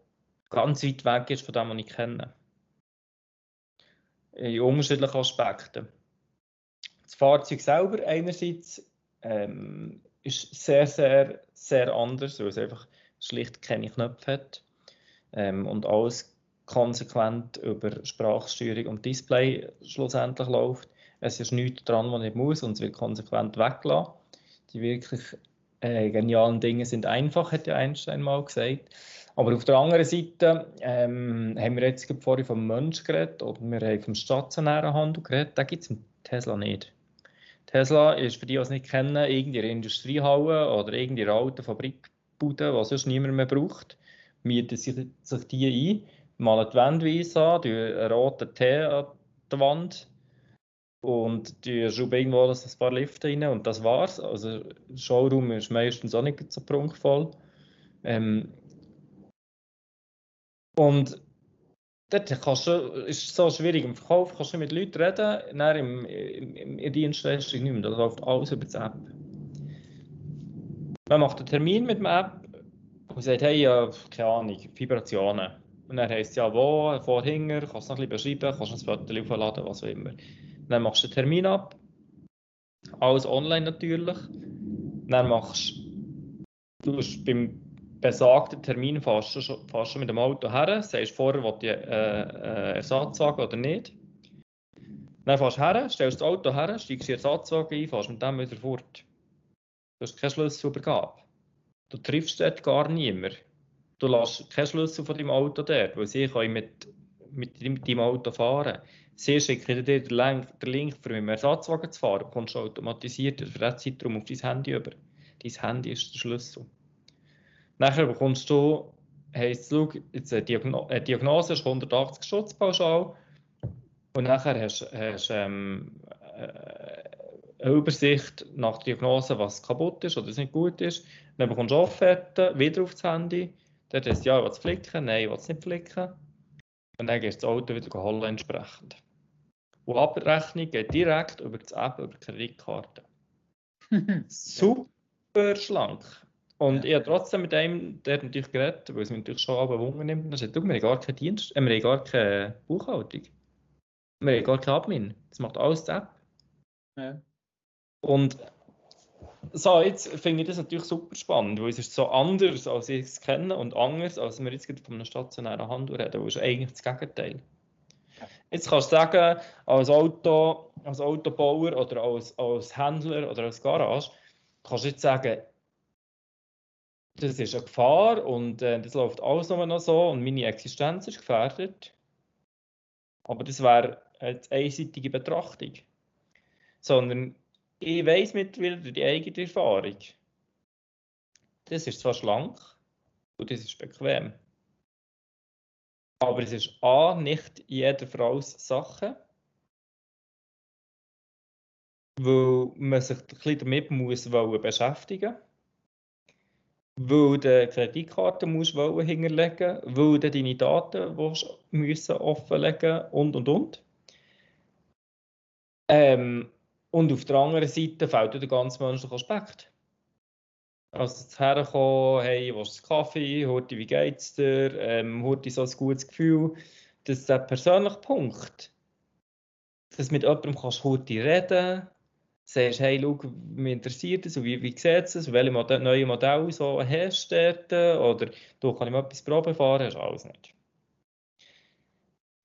ganz weit weg ist von dem, was ich kenne in unterschiedlichen Aspekten. Das Fahrzeug selber einerseits ähm, ist sehr, sehr, sehr anders, weil es einfach schlicht keine Knöpfe hat ähm, und alles konsequent über Sprachsteuerung und Display schlussendlich läuft. Es ist nichts dran, was ich muss und es wird konsequent weggelassen. Die wirklich äh, genialen Dinge sind einfach, hat ja Einstein mal gesagt. Aber auf der anderen Seite ähm, haben wir jetzt vorhin vom Mensch geredet oder wir haben vom stationären Handel geredet. Da gibt es im Tesla nicht. Tesla ist für die, die es nicht kennen, irgendeine Industriehalle oder irgendeine alte Fabrikbude, die sonst niemand mehr braucht, mieten sich, sich die ein, malen die Wände an, einen roten Tee an die Wand und die schrauben irgendwo ein paar Lifte rein und das war's. Also der Showroom ist meistens auch nicht so prunkvoll. Ähm, und dort kannst du, ist es so schwierig im Verkauf, kannst du mit Leuten reden, dann im, im, im, in Dienstleistung nicht mehr, das läuft alles über die App. Man macht einen Termin mit der App und sagt, hey, ja, keine Ahnung, Vibrationen. Und dann heisst es ja, wo, vorhinger, kannst du noch ein bisschen beschreiben, kannst du ein Foto aufladen, was auch immer. Dann machst du einen Termin ab, alles online natürlich. Dann machst du beim besagten Termin fährst du, fährst du mit dem Auto her, sagst vorher, ob du äh, äh, Ersatzwagen oder nicht. Dann fährst du her, stellst das Auto her, steigst in Ersatzwagen ein, fährst mit dem wieder fort. Du hast keine Schlüsselübergabe. Du triffst dort gar niemanden. Du lässt keinen Schlüssel von deinem Auto dort, weil sie können mit, mit, deinem Auto fahren. Sie schicken dir den Link, den Link für dem Ersatzwagen zu fahren, du kommst automatisiert für den Zeitraum auf dein Handy über. Dein Handy ist der Schlüssel. Nachher bekommst du, heisst es, jetzt eine, Diagno eine Diagnose ist 180 Schutz pauschal und nachher hast du ähm, äh, eine Übersicht nach der Diagnose, was kaputt ist oder was nicht gut ist. Dann bekommst du Offerten, wieder aufs Handy. Dort heißt ja, ich will es flicken, nein, ich will es nicht flicken. Und dann gehst du das Auto wieder holen entsprechend. Und Abrechnung geht direkt über die App, über die Kreditkarte. Super schlank. Und ja. ich habe trotzdem mit einem, der natürlich geredet, weil es mich natürlich schon Wunder nimmt, er sagt, wir haben gar keinen Dienst, äh, wir haben gar keine Buchhaltung. Wir haben gar keinen Admin. Das macht alles die App. Ja. Und so, jetzt finde ich das natürlich super spannend, weil es ist so anders, als ich es kenne und anders, als wir jetzt von einer stationären Handel reden, wo ist eigentlich das Gegenteil. Jetzt kannst du sagen, als Auto, als Autobauer oder als, als Händler oder als Garage, kannst du jetzt sagen, das ist eine Gefahr und äh, das läuft alles nur noch so und meine Existenz ist gefährdet. Aber das wäre eine einseitige Betrachtung. Sondern ich weiß mittlerweile durch die eigene Erfahrung, das ist zwar schlank und das ist bequem. Aber es ist A, nicht jeder Frau's Sache, weil man sich ein bisschen damit muss beschäftigen muss weil du Kreditkarte musst hinterlegen weil du deine Daten müssen offenlegen und und und. Ähm, und auf der anderen Seite fehlt der ganze menschliche Aspekt. Also zu herkommen, hey, was ist Kaffee, heute, wie geht's dir, ähm, heute so ein gutes Gefühl. Das ist der persönliche Punkt. Dass mit jemandem kannst du heute reden sagst, hey, schau, mich interessiert es, wie, wie sieht es, welche Modell, neue Modelle so hast du oder du kann ich mal etwas Probe fahren, hast alles nicht.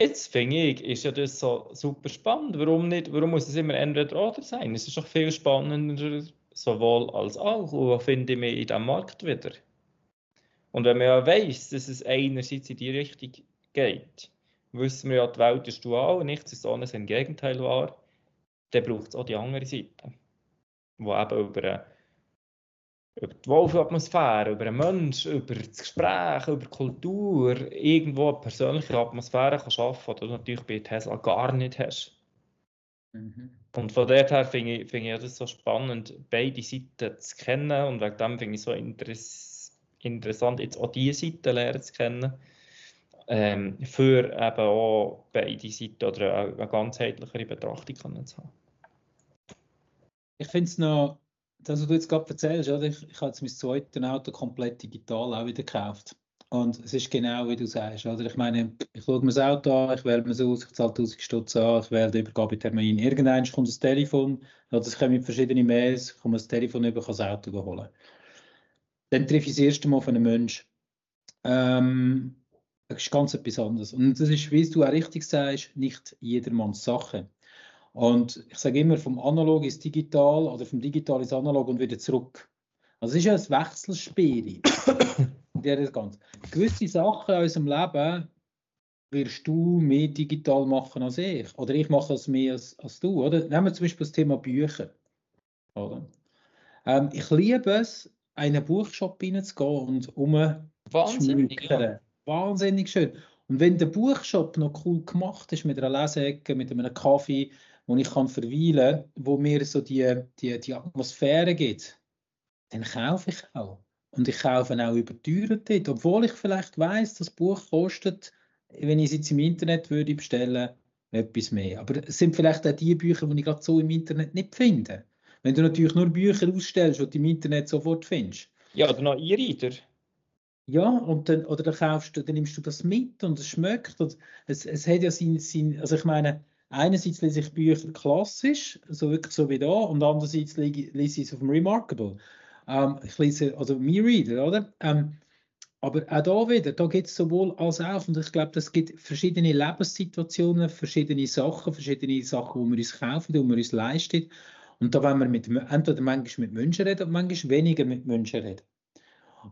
Jetzt finde ich, ist ja das so super spannend. Warum nicht? Warum muss es immer entweder oder sein? Es ist doch viel spannender, sowohl als auch. wo finde ich mich in diesem Markt wieder? Und wenn man ja weiss, dass es einerseits in die Richtung geht, wissen wir ja, die Welt ist dual, nichts ist ohne sein Gegenteil wahr dann braucht es auch die andere Seite, wo eben über, über die Wolfatmosphäre, über einen Menschen, über das Gespräch, über Kultur, irgendwo eine persönliche Atmosphäre kann schaffen kann, die du natürlich bei Tesla gar nicht hast. Mhm. Und von daher her finde ich, find ich das so spannend, beide Seiten zu kennen und wegen dem finde ich es so interess interessant, jetzt auch diese Seite lernen zu kennen. Ähm, für eben auch beide Seiten oder eine ganzheitlichere Betrachtung zu haben ich finde es noch, das, was du jetzt gerade erzählst, oder? Ich, ich habe jetzt mein zweites Auto komplett digital auch wieder gekauft. Und es ist genau wie du sagst, oder? Ich meine, ich schaue mir das Auto an, ich wähle mir es aus, ich zahle 1000 Stutz an, ich wähle den Übergabetermin. Irgendwann kommt das Telefon, oder es kommen verschiedene Mails, ich komme das Telefon über, kann das Auto holen. Dann treffe ich das erste Mal auf einen Menschen. Ähm, das ist ganz etwas anderes. Und das ist, wie du auch richtig sagst, nicht jedermanns Sache. Und ich sage immer, vom Analog ins Digital oder vom Digital ins Analog und wieder zurück. Also es ist ja ein Wechselspiel. das Ganze. Gewisse Sachen in unserem Leben wirst du mehr digital machen als ich. Oder ich mache es mehr als, als du. Oder? Nehmen wir zum Beispiel das Thema Bücher. Oder? Ähm, ich liebe es, in einen Buchshop reinzugehen und um Wahnsinnig. Ja. Wahnsinnig schön. Und wenn der Buchshop noch cool gemacht ist mit einer Leseecke, mit einem Kaffee, wo ich kann verweilen kann, wo mir so die, die, die Atmosphäre gibt, dann kaufe ich auch. Und ich kaufe auch überteuert dort, obwohl ich vielleicht weiß, das Buch kostet, wenn ich es jetzt im Internet würde bestellen, etwas mehr. Aber es sind vielleicht auch die Bücher, die ich gerade so im Internet nicht finde. Wenn du natürlich nur Bücher ausstellst, die du im Internet sofort findest. Ja, oder noch E-Reader. Ja, und dann, oder dann kaufst du, dann nimmst du das mit und es schmeckt. Und es, es hat ja sein, sein, also ich meine, einerseits lese ich Bücher klassisch, so wirklich so wie da, und andererseits lese ich es auf dem Remarkable. Ähm, ich lese, also Me-Reader, oder? Ähm, aber auch da wieder, da gibt es sowohl als auch, und ich glaube, es gibt verschiedene Lebenssituationen, verschiedene Sachen, verschiedene Sachen, die wir uns kaufen, die wir uns leisten. Und da wollen wir mit, entweder manchmal mit Menschen reden und manchmal weniger mit Menschen reden.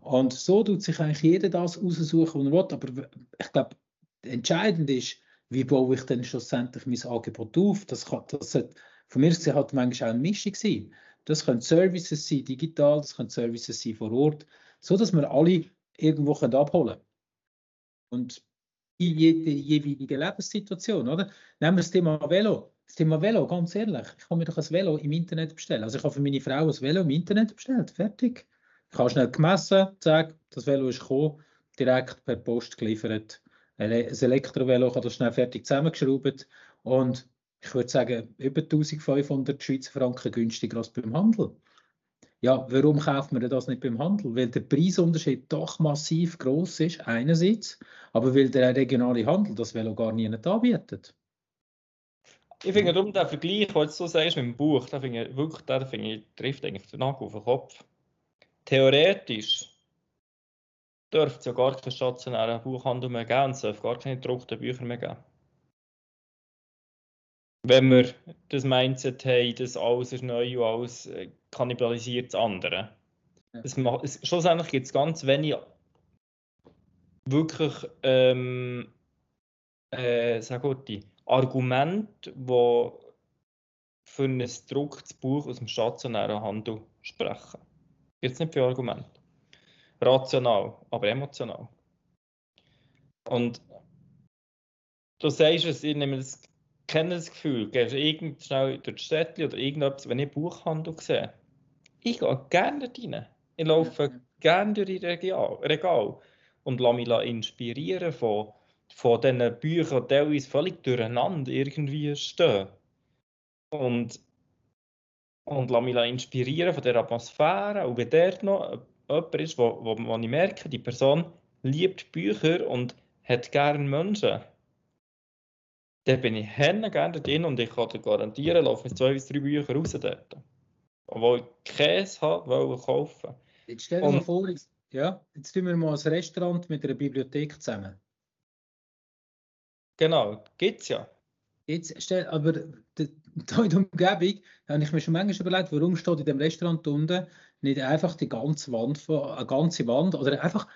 Und so tut sich eigentlich jeder das aussuchen, was er will. Aber ich glaube, entscheidend ist, wie baue ich denn schlussendlich mein Angebot auf? Das, kann, das hat, von mir ist halt manchmal auch eine Mischung sein. Das können Services sein, digital, das können Services sein vor Ort, so dass wir alle irgendwo können abholen können. Und in jeder jeweiligen Lebenssituation, oder? Nehmen wir das Thema Velo. Das Thema Velo, ganz ehrlich, ich kann mir doch ein Velo im Internet bestellen. Also ich habe für meine Frau ein Velo im Internet bestellt, fertig. Ich habe schnell gemessen, zack, das Velo ist gekommen, direkt per Post geliefert. Ein Elektrovelo kann das schnell fertig zusammengeschraubt und ich würde sagen, über 1500 Schweizer Franken günstiger als beim Handel. Ja, warum kauft man das nicht beim Handel? Weil der Preisunterschied doch massiv groß ist, einerseits, aber weil der regionale Handel das Velo gar nicht anbietet. Ich finde darum der Vergleich, den du so sagst mit dem Buch, da finde ich wirklich, der finde ich, trifft eigentlich den Nagel auf den Kopf theoretisch dürfte es ja gar keinen stationären Buchhandel mehr geben und es darf gar keine gedruckten Bücher mehr geben. Wenn wir das Mindset haben, dass alles ist neu und alles äh, kannibalisiert das andere. Ja. Es macht, es, schlussendlich gibt es ganz wenig wirklich ähm, äh, gut, Argumente, die für ein gedrucktes Buch aus dem stationären Handel sprechen. Gibt es nicht viele Argumente. Rational, aber emotional. Und du sagst es, ich nehme das, kenne das Gefühl, gehst irgend schnell durch die Städte oder irgendetwas, wenn ich Buchhandel sehe. Ich gehe gerne dort rein. Ich laufe ja. gerne durch die Regal, Regal und lasse mich inspirieren von, von diesen Büchern, die teilweise völlig durcheinander irgendwie stehen. Und und lasse mich inspirieren von der Atmosphäre. Und wenn dort noch jemand ist, wo, wo, wo ich merke, die Person liebt Bücher und hat gerne Menschen, dann bin ich gerne drin und ich kann dir garantieren, laufe mit zwei bis drei Bücher raus dort. Obwohl ich Käse habe, wollte kaufen. Jetzt stell dir mal vor, ja, jetzt tun wir mal ein Restaurant mit einer Bibliothek zusammen. Genau, gibt es ja. Jetzt stell, aber hier in der Umgebung habe ich mir schon manchmal überlegt, warum steht in dem Restaurant unten nicht einfach die ganze Wand, eine ganze Wand oder einfach,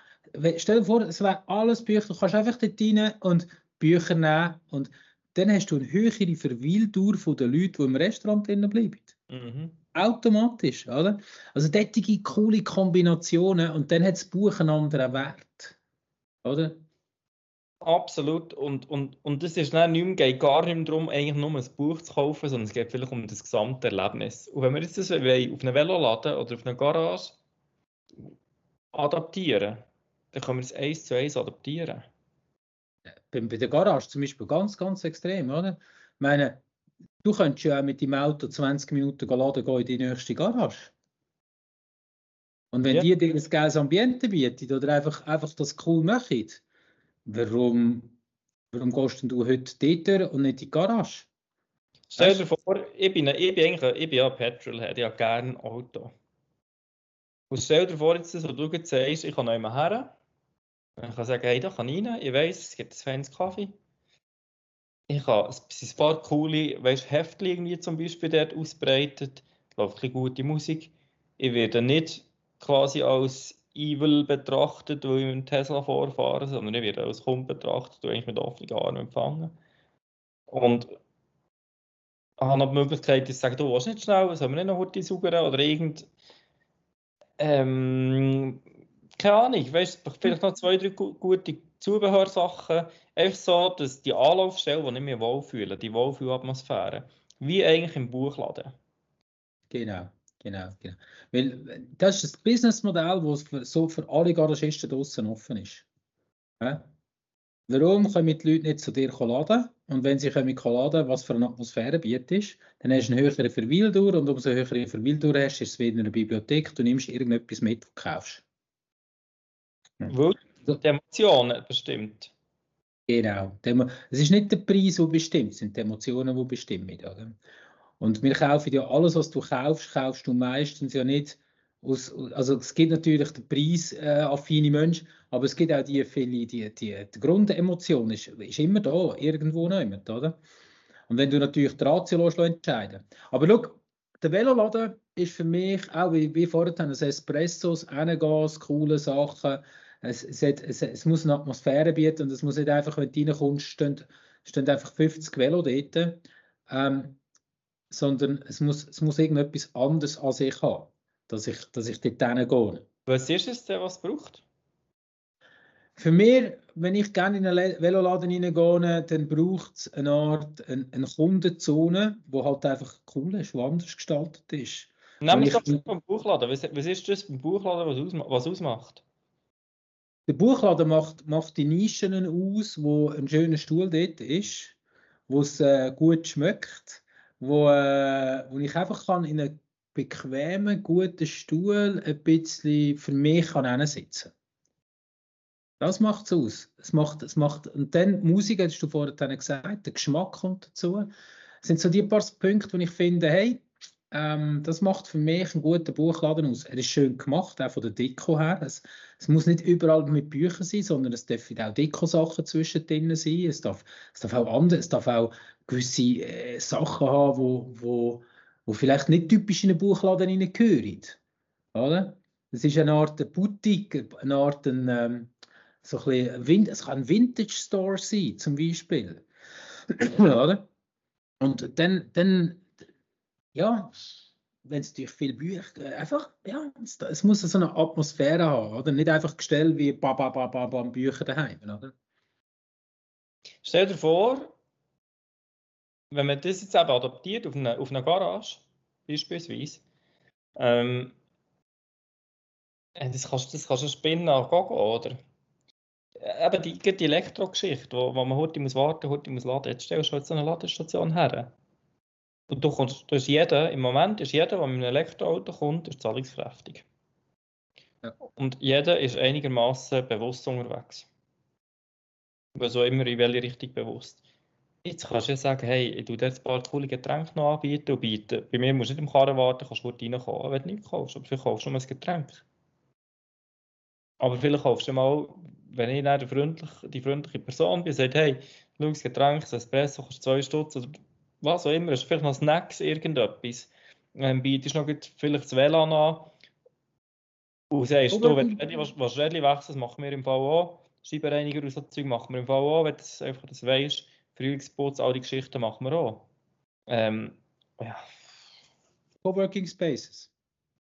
stell dir vor, es wäre alles Bücher, du kannst einfach dort rein und Bücher nehmen und dann hast du eine höhere Verweildauer von den Leuten, die im Restaurant drinnen bleiben. Mhm. Automatisch, oder? Also solche coole Kombinationen und dann hat das Buch einen anderen Wert, oder? Absolut. Und, und, und das ist nicht mehr, geht gar nicht mehr darum, eigentlich nur ein Buch zu kaufen, sondern es geht vielleicht um das gesamte Erlebnis. Und wenn wir jetzt das auf einem Veloladen oder auf einer Garage adaptieren, dann können wir es eins zu eins adaptieren. Bei, bei der Garage zum Beispiel ganz, ganz extrem, oder? Ich meine, du könntest ja auch mit dem Auto 20 Minuten laden gehen in die nächste Garage. Und wenn ja. die dir ein geiles Ambiente bieten oder einfach, einfach das cool machen, Warum, warum gehst du heute dort und nicht in die Garage? Stell dir vor, ich bin, ich bin eigentlich ich bin ja Petrolhead, ich habe gerne ein Auto. Und stell dir vor, jetzt, so du jetzt sagst, ich kann noch einmal her. Ich kann sagen, hey, da kann ich rein. Ich weiss, es gibt ein feines Kaffee. Ich habe ein paar coole weißt, Heftchen irgendwie zum Beispiel dort ausbreitet. Läuft ein gute Musik. Ich werde nicht quasi als evil betrachtet, weil ich mit dem Tesla vorfahre, sondern ich werde als Kunde betrachtet und eigentlich mit offenen Armen empfangen. Und, habe noch die Möglichkeit, zu sagen, du willst nicht schnell, sollen wir nicht noch heute saugen oder irgend. Ähm, keine Ahnung, weißt vielleicht noch zwei, drei gute Zubehörsachen. Einfach so, dass die Anlaufstelle, die ich mich wohlfühle, die Wohlfühlatmosphäre, wie eigentlich im Buchladen. Genau, genau, genau. Weil das ist das Businessmodell, das so für alle Garagisten draußen offen ist. Ja? Warum können die Leute nicht zu dir laden? Und wenn sie kommen laden, was für eine Atmosphäre bietet, dann hast du eine höhere Verweildauer und umso höhere Verweildauer hast, ist es wieder eine Bibliothek, du nimmst irgendetwas mit, was du kaufst. Ja. Weil die Emotionen bestimmt. Genau. Es ist nicht der Preis, der bestimmt, es sind die Emotionen, die bestimmen. Oder? Und wir kaufen ja alles, was du kaufst, kaufst du meistens ja nicht aus, also es gibt natürlich den Preis äh, Menschen, aber es gibt auch die viele, die, die, die Grundemotion ist, ist immer da, irgendwo nicht, oder? Und wenn du natürlich die Ratio entscheiden Aber schau, der Veloladen ist für mich auch, wie, wie vorhin, ein Espressos, Gas, coole Sachen. Es, es, hat, es, es, muss eine Atmosphäre bieten und es muss nicht einfach, wenn du reinkommst, stehen, stehen einfach 50 Velo dort, ähm, sondern es muss, es muss irgendetwas anderes an sich haben dass ich, dass ich dort gehe. Was ist es denn, was es braucht? Für mich, wenn ich gerne in einen Veloladen reingehe, dann braucht es eine Art eine, eine Kundenzone, die halt einfach cool ist, die anders gestaltet ist. Nehmen wir doch vom Buchladen. Was, was ist das beim Buchladen, was, ausma was ausmacht? Der Buchladen macht, macht die Nischen aus, wo ein schöner Stuhl dort ist, wo es äh, gut schmeckt, wo, äh, wo ich einfach kann in eine bequemen, guten Stuhl ein bisschen für mich kann sitzen Das macht es aus. Es macht, es macht, und dann Musik, hast du vorhin gesagt, der Geschmack kommt dazu. Das sind so die paar Punkte, wo ich finde, hey, ähm, das macht für mich einen guten Buchladen aus. Er ist schön gemacht, auch von der Deko her. Es, es muss nicht überall mit Büchern sein, sondern es dürfen auch Deko-Sachen zwischendrin sein. Es darf, es darf auch andere, es darf auch gewisse äh, Sachen haben, wo, wo die vielleicht nicht typisch in einen Buchladen hineingehören. Es ist eine Art Boutique, eine Art ein, ähm, so ein bisschen, es kann ein Vintage Store sein, zum Beispiel. Oder? Und dann, dann ja, wenn es durch viele Bücher, äh, einfach, ja, es, es, muss so eine Atmosphäre haben, oder? Nicht einfach gestellt wie ba, ba, ba, ba, ba Bücher daheim, oder? Stell dir vor, wenn man das jetzt eben adaptiert auf eine, auf eine Garage, beispielsweise, ähm, äh, das kannst, das kannst du spinnen nach Gogo, oder? Äh, eben die, die Elektrogeschichte, wo, wo man heute muss warten, heute muss laden. Jetzt stellst du halt so eine Ladestation her. Und du kommst, du ist jeder, im Moment ist jeder, der mit einem Elektroauto kommt, ist zahlungskräftig. Ja. Und jeder ist einigermaßen bewusst unterwegs. Also immer in welche Richtung bewusst. Jetzt kannst du ja sagen, hey, ich tue dir ein paar coole Getränke noch anbieten und bieten. Bei mir musst du nicht im Karren warten, kannst du reinkommen, wenn du nichts kaufst. Aber vielleicht kaufst du nur ein Getränk. Aber vielleicht kaufst du mal, wenn ich dann freundlich, die freundliche Person bin, sagt, hey, schau, das Getränk, das Espresso kostet zwei Stutz oder was auch immer, vielleicht noch Snacks, irgendetwas. Ähm, bietest noch vielleicht das WLAN an und sagst, du, wenn du Rädchen wechselst, machen wir im Fall auch. Scheibenreiniger und so Zeug machen wir im Fall wenn du einfach das weißt. Frühlingsputz, all die Geschichten machen wir auch. Ähm, ja. Coworking Spaces.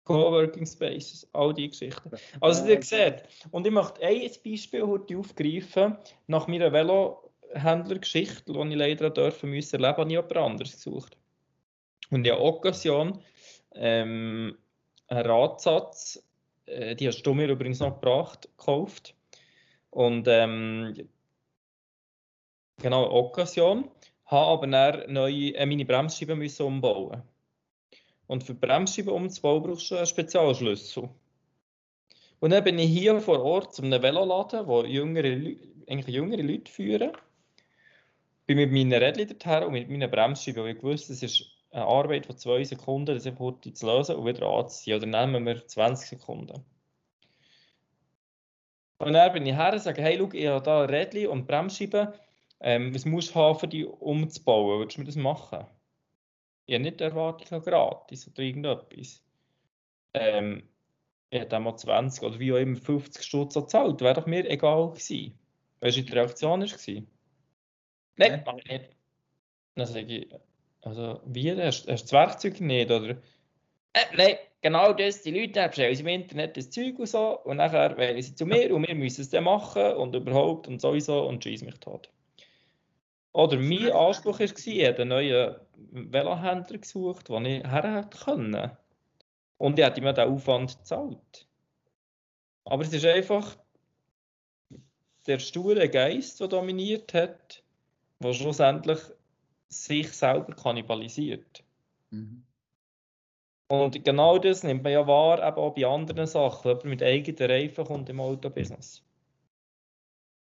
Coworking Spaces, all die Geschichten. Also, ihr seht, und ich möchte ein Beispiel heute aufgreifen, nach meiner Velohändlergeschichte, die ich leider dürfen müssen erleben, habe ich jemand anderes gesucht. Und in Occasion, ähm, einen Radsatz, äh, die hast du mir übrigens noch gebracht, gekauft. Und ähm, genau, Occasion, habe aber dann neue, äh, meine Bremsscheiben müssen umbauen. Und für Bremsscheiben umzubauen brauchst du einen Spezialschlüssel. Und dann bin ich hier vor Ort zu einem Veloladen, wo jüngere, eigentlich jüngere Leute führen. Bin mit meinen Rädchen dorthin und mit meinen Bremsscheiben, weil ich wusste, es ist eine Arbeit von zwei Sekunden, das einfach heute zu lösen und wieder anzuziehen. Oder nehmen wir 20 Sekunden. Und dann bin ich her und sage, hey, schau, ich habe hier Rädchen und Bremsscheiben ähm, was musst du haben, um die umzubauen? Würdest du mir das machen? Ich habe nicht erwartet, gratis oder irgendetwas. Ähm, ich hätte mal 20 oder wie auch immer 50 Stutz gezahlt. Wäre doch mir egal gewesen. Weißt du, die Reaktion war? Nein, mach ich nicht. Dann sage ich, Also, wie? Hast, hast du das Werkzeug nicht? Oder? Äh, nein, genau das. Die Leute bestellen im Internet das Zeug und so. Und nachher wählen sie zu mir und wir müssen es dann machen und überhaupt und sowieso und schieß mich tot. Oder mein Anspruch war, ich habe einen neuen Velohändler gesucht, den ich her hätte können. Und ich hätte mir den Aufwand gezahlt. Aber es ist einfach der sture Geist, der dominiert hat, der schlussendlich sich selber kannibalisiert. Mhm. Und genau das nimmt man ja wahr, eben auch bei anderen Sachen, aber mit eigenen Reifen kommt im Autobusiness.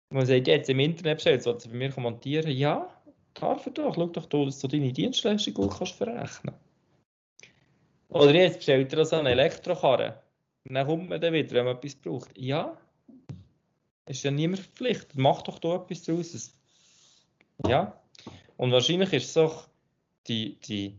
Man sagt jetzt im Internet bestellt, sollst du bei mir kommentieren, ja, darf er doch, schau doch, dass du deine Dienstleistung gut kannst verrechnen Oder jetzt bestellt er so eine Elektrokarre, dann kommt man dann wieder, wenn man etwas braucht. Ja, ist ja niemand verpflichtet, mach doch da etwas draus. Ja, und wahrscheinlich ist es auch die, die,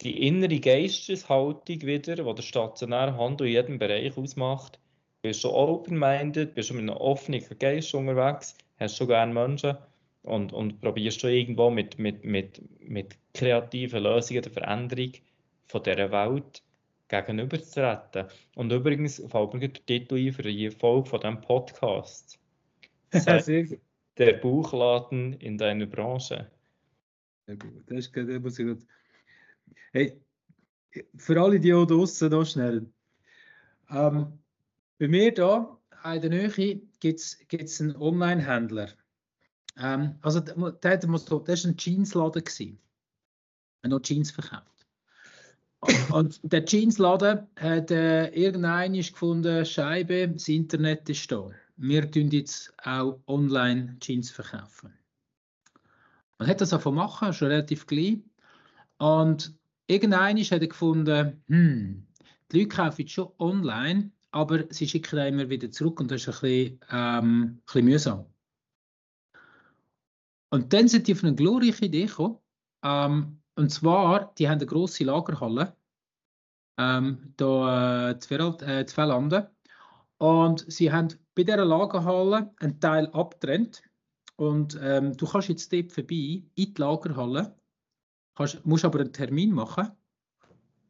die innere Geisteshaltung wieder, die der stationäre Handel in jedem Bereich ausmacht. Bist du open-minded, bist du mit einem offenen Geist unterwegs, hast schon gerne Menschen und, und probierst du irgendwo mit, mit, mit, mit kreativen Lösungen der Veränderung von dieser Welt gegenüberzutreten. Und übrigens fällt mir der Titel ein für die Folge von diesem Podcast. der Buchladen in deiner Branche. Sehr gut. Das ist gut, das ich gut. Hey, für alle, die auch draußen noch schnell. Ähm, bei mir hier in der Nähe gibt es einen Online-Händler. Ähm, also, der, der, der war ein Jeansladen. Er hat noch Jeans verkauft. Und der Jeansladen hat äh, irgendein gefunden, Scheibe, das Internet ist da. Wir tun jetzt auch online Jeans verkaufen. Man hat das auch machen, schon relativ klein. Und irgendein hat er gefunden, hm, die Leute kaufen jetzt schon online, aber sie schicken dann immer wieder zurück und das ist ein bisschen, ähm, ein bisschen mühsam. Und dann sind die auf eine glorreiche Idee gekommen. Ähm, und zwar, die haben eine grosse Lagerhalle ähm, da äh, zu, äh. Und sie haben bei dieser Lagerhalle einen Teil abgetrennt. Und ähm, du kannst jetzt dort vorbei in die Lagerhalle, kannst, musst aber einen Termin machen.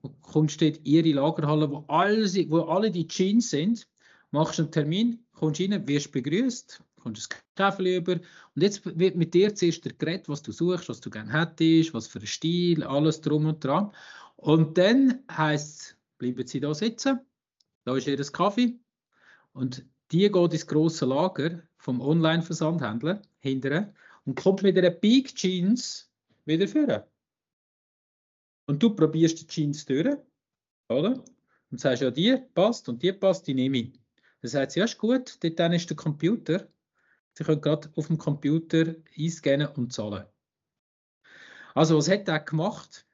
Du kommst dort in ihre Lagerhalle, wo alle, wo alle die Jeans sind, machst einen Termin, kommst rein, wirst begrüßt, kommst ein Kaffee über und jetzt wird mit dir zuerst der Gerät, was du suchst, was du gerne hättest, was für ein Stil, alles drum und dran. Und dann heisst es, bleiben Sie da sitzen, da ist Ihr Kaffee und die geht ins grosse Lager vom Online-Versandhändler hinterher und kommt mit einer Big Jeans wieder führen. Und du probierst die Jeans durch, oder? Und sagst, ja, die passt und die passt, die nehme ich. Dann sagt sie, ja, ist gut, dort ist der Computer. Sie können gerade auf dem Computer einscannen und zahlen. Also, was hat er gemacht?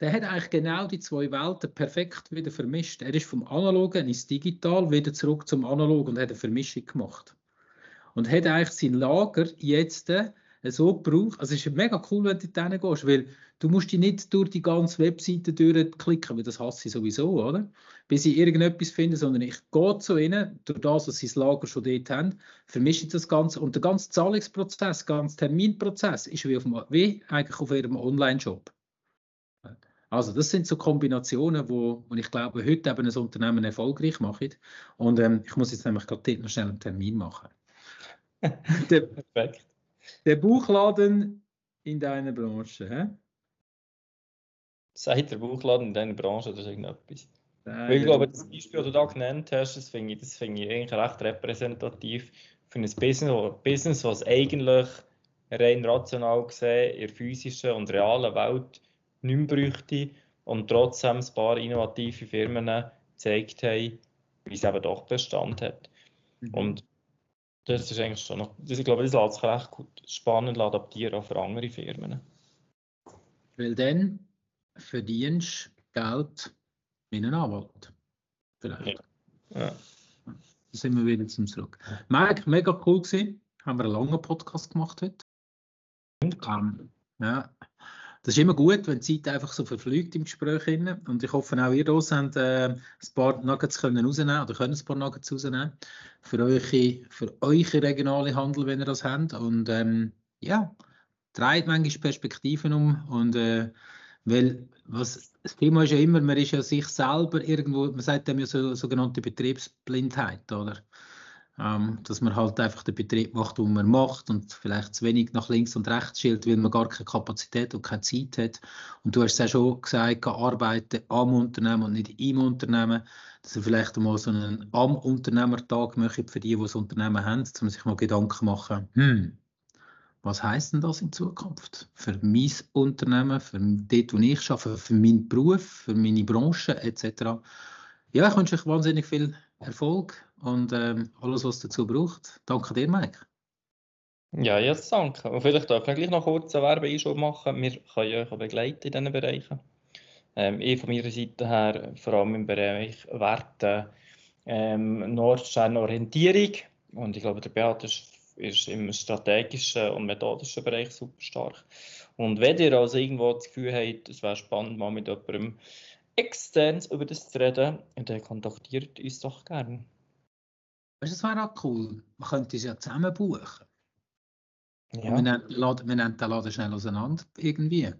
der hat eigentlich genau die zwei Welten perfekt wieder vermischt. Er ist vom Analogen ins Digital wieder zurück zum Analogen und hat eine Vermischung gemacht. Und hat eigentlich sein Lager jetzt so gebraucht. Also es ist mega cool, wenn du da gehst, weil du musst dich nicht durch die ganze Webseite durchklicken, weil das hasse ich sowieso, oder? Bis ich irgendetwas finde, sondern ich gehe zu ihnen, durch das, was sie das Lager schon dort haben, vermische das Ganze und der ganze Zahlungsprozess, der ganze Terminprozess ist wie, auf dem, wie eigentlich auf ihrem Online-Shop. Also das sind so Kombinationen, wo, wo ich glaube, heute eben ein Unternehmen erfolgreich machen. Und ähm, ich muss jetzt nämlich gerade noch schnell einen Termin machen. Perfekt. Der Buchladen in deiner Branche. Hä? Sagt der Buchladen in deiner Branche oder irgendetwas? Nein, ich glaube, das Beispiel, das du da genannt hast, das finde ich, das find ich eigentlich recht repräsentativ für ein Business, Business, was eigentlich rein rational gesehen in der physischen und realen Welt nicht mehr bräuchte und trotzdem ein paar innovative Firmen gezeigt haben, wie es eben doch Bestand hat. Mhm. Und das ist eigentlich schon noch, das, ich glaube, das lässt sich recht gut spannend adaptieren auch für andere Firmen. Weil dann verdienst du Geld mit einem Anwalt. Vielleicht. Ja. ja. Da sind wir wieder zum Zurück. Mike, mega cool gewesen. Haben wir einen langen Podcast gemacht heute. Und? Ähm, ja. Das ist immer gut, wenn die Zeit einfach so verfliegt im Gespräch. Und ich hoffe, auch ihr draußen habt äh, ein paar Nuggets können rausnehmen oder können ein paar Nuggets rausnehmen für eure, für eure regionale Handel, wenn ihr das habt. Und ähm, ja, dreht manchmal Perspektiven um und äh, weil was, das Thema ist ja immer, man ist ja sich selber irgendwo, man sagt dem ja so, sogenannte Betriebsblindheit, oder? Ähm, dass man halt einfach den Betrieb macht, den man macht und vielleicht zu wenig nach links und rechts schielt, weil man gar keine Kapazität und keine Zeit hat. Und du hast es ja schon gesagt, arbeiten am Unternehmen und nicht im Unternehmen, dass er vielleicht mal so einen am Unternehmertag möchte für die, die das Unternehmen haben, um sich mal Gedanken machen, hm, was heißt denn das in Zukunft? Für mein Unternehmen, für dort, wo ich arbeite, für meinen Beruf, für meine Branche etc. Ja, ich wünsche euch wahnsinnig viel Erfolg und ähm, alles, was dazu braucht. Danke dir, Mike. Ja, jetzt danke. Und vielleicht darf ich gleich noch kurz eine Werbeeinschub machen. Wir können euch begleiten in diesen Bereichen. Ähm, ich von meiner Seite her, vor allem im Bereich Werte, ähm, Nordstern-Orientierung. Und ich glaube, der Beat ist ist im strategischen und methodischen Bereich super stark. Und wenn ihr also irgendwo das Gefühl habt, es wäre spannend, mal mit jemandem extern über das zu reden, dann kontaktiert uns doch gerne. Weißt du, das wäre auch cool. Man könnte es ja zusammen buchen. Ja. Wir, nehmen, wir nehmen den Laden schnell auseinander, irgendwie.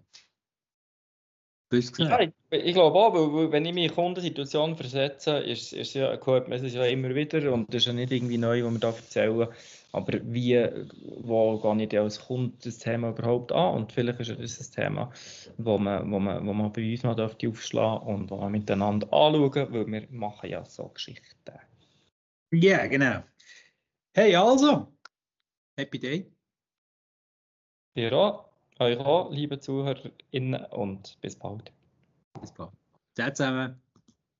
Ja, ich, ich, glaube auch, weil, wenn ich mich in Kundensituation versetze, ist, ist ja, hört man es ja immer wieder und das ist ja nicht irgendwie neu, was wir da erzählen. Aber wie, wo gehe ich als Kunde das Thema überhaupt an? Und vielleicht ist das ein Thema, wo man, wo man, wo man bei uns mal aufschlagen und wo wir miteinander anschauen, weil wir machen ja so Geschichten. Ja, yeah, genau. Hey, also, Happy Day. Dir auch, euch auch, liebe ZuhörerInnen, und bis bald. Bis bald. Ciao zusammen.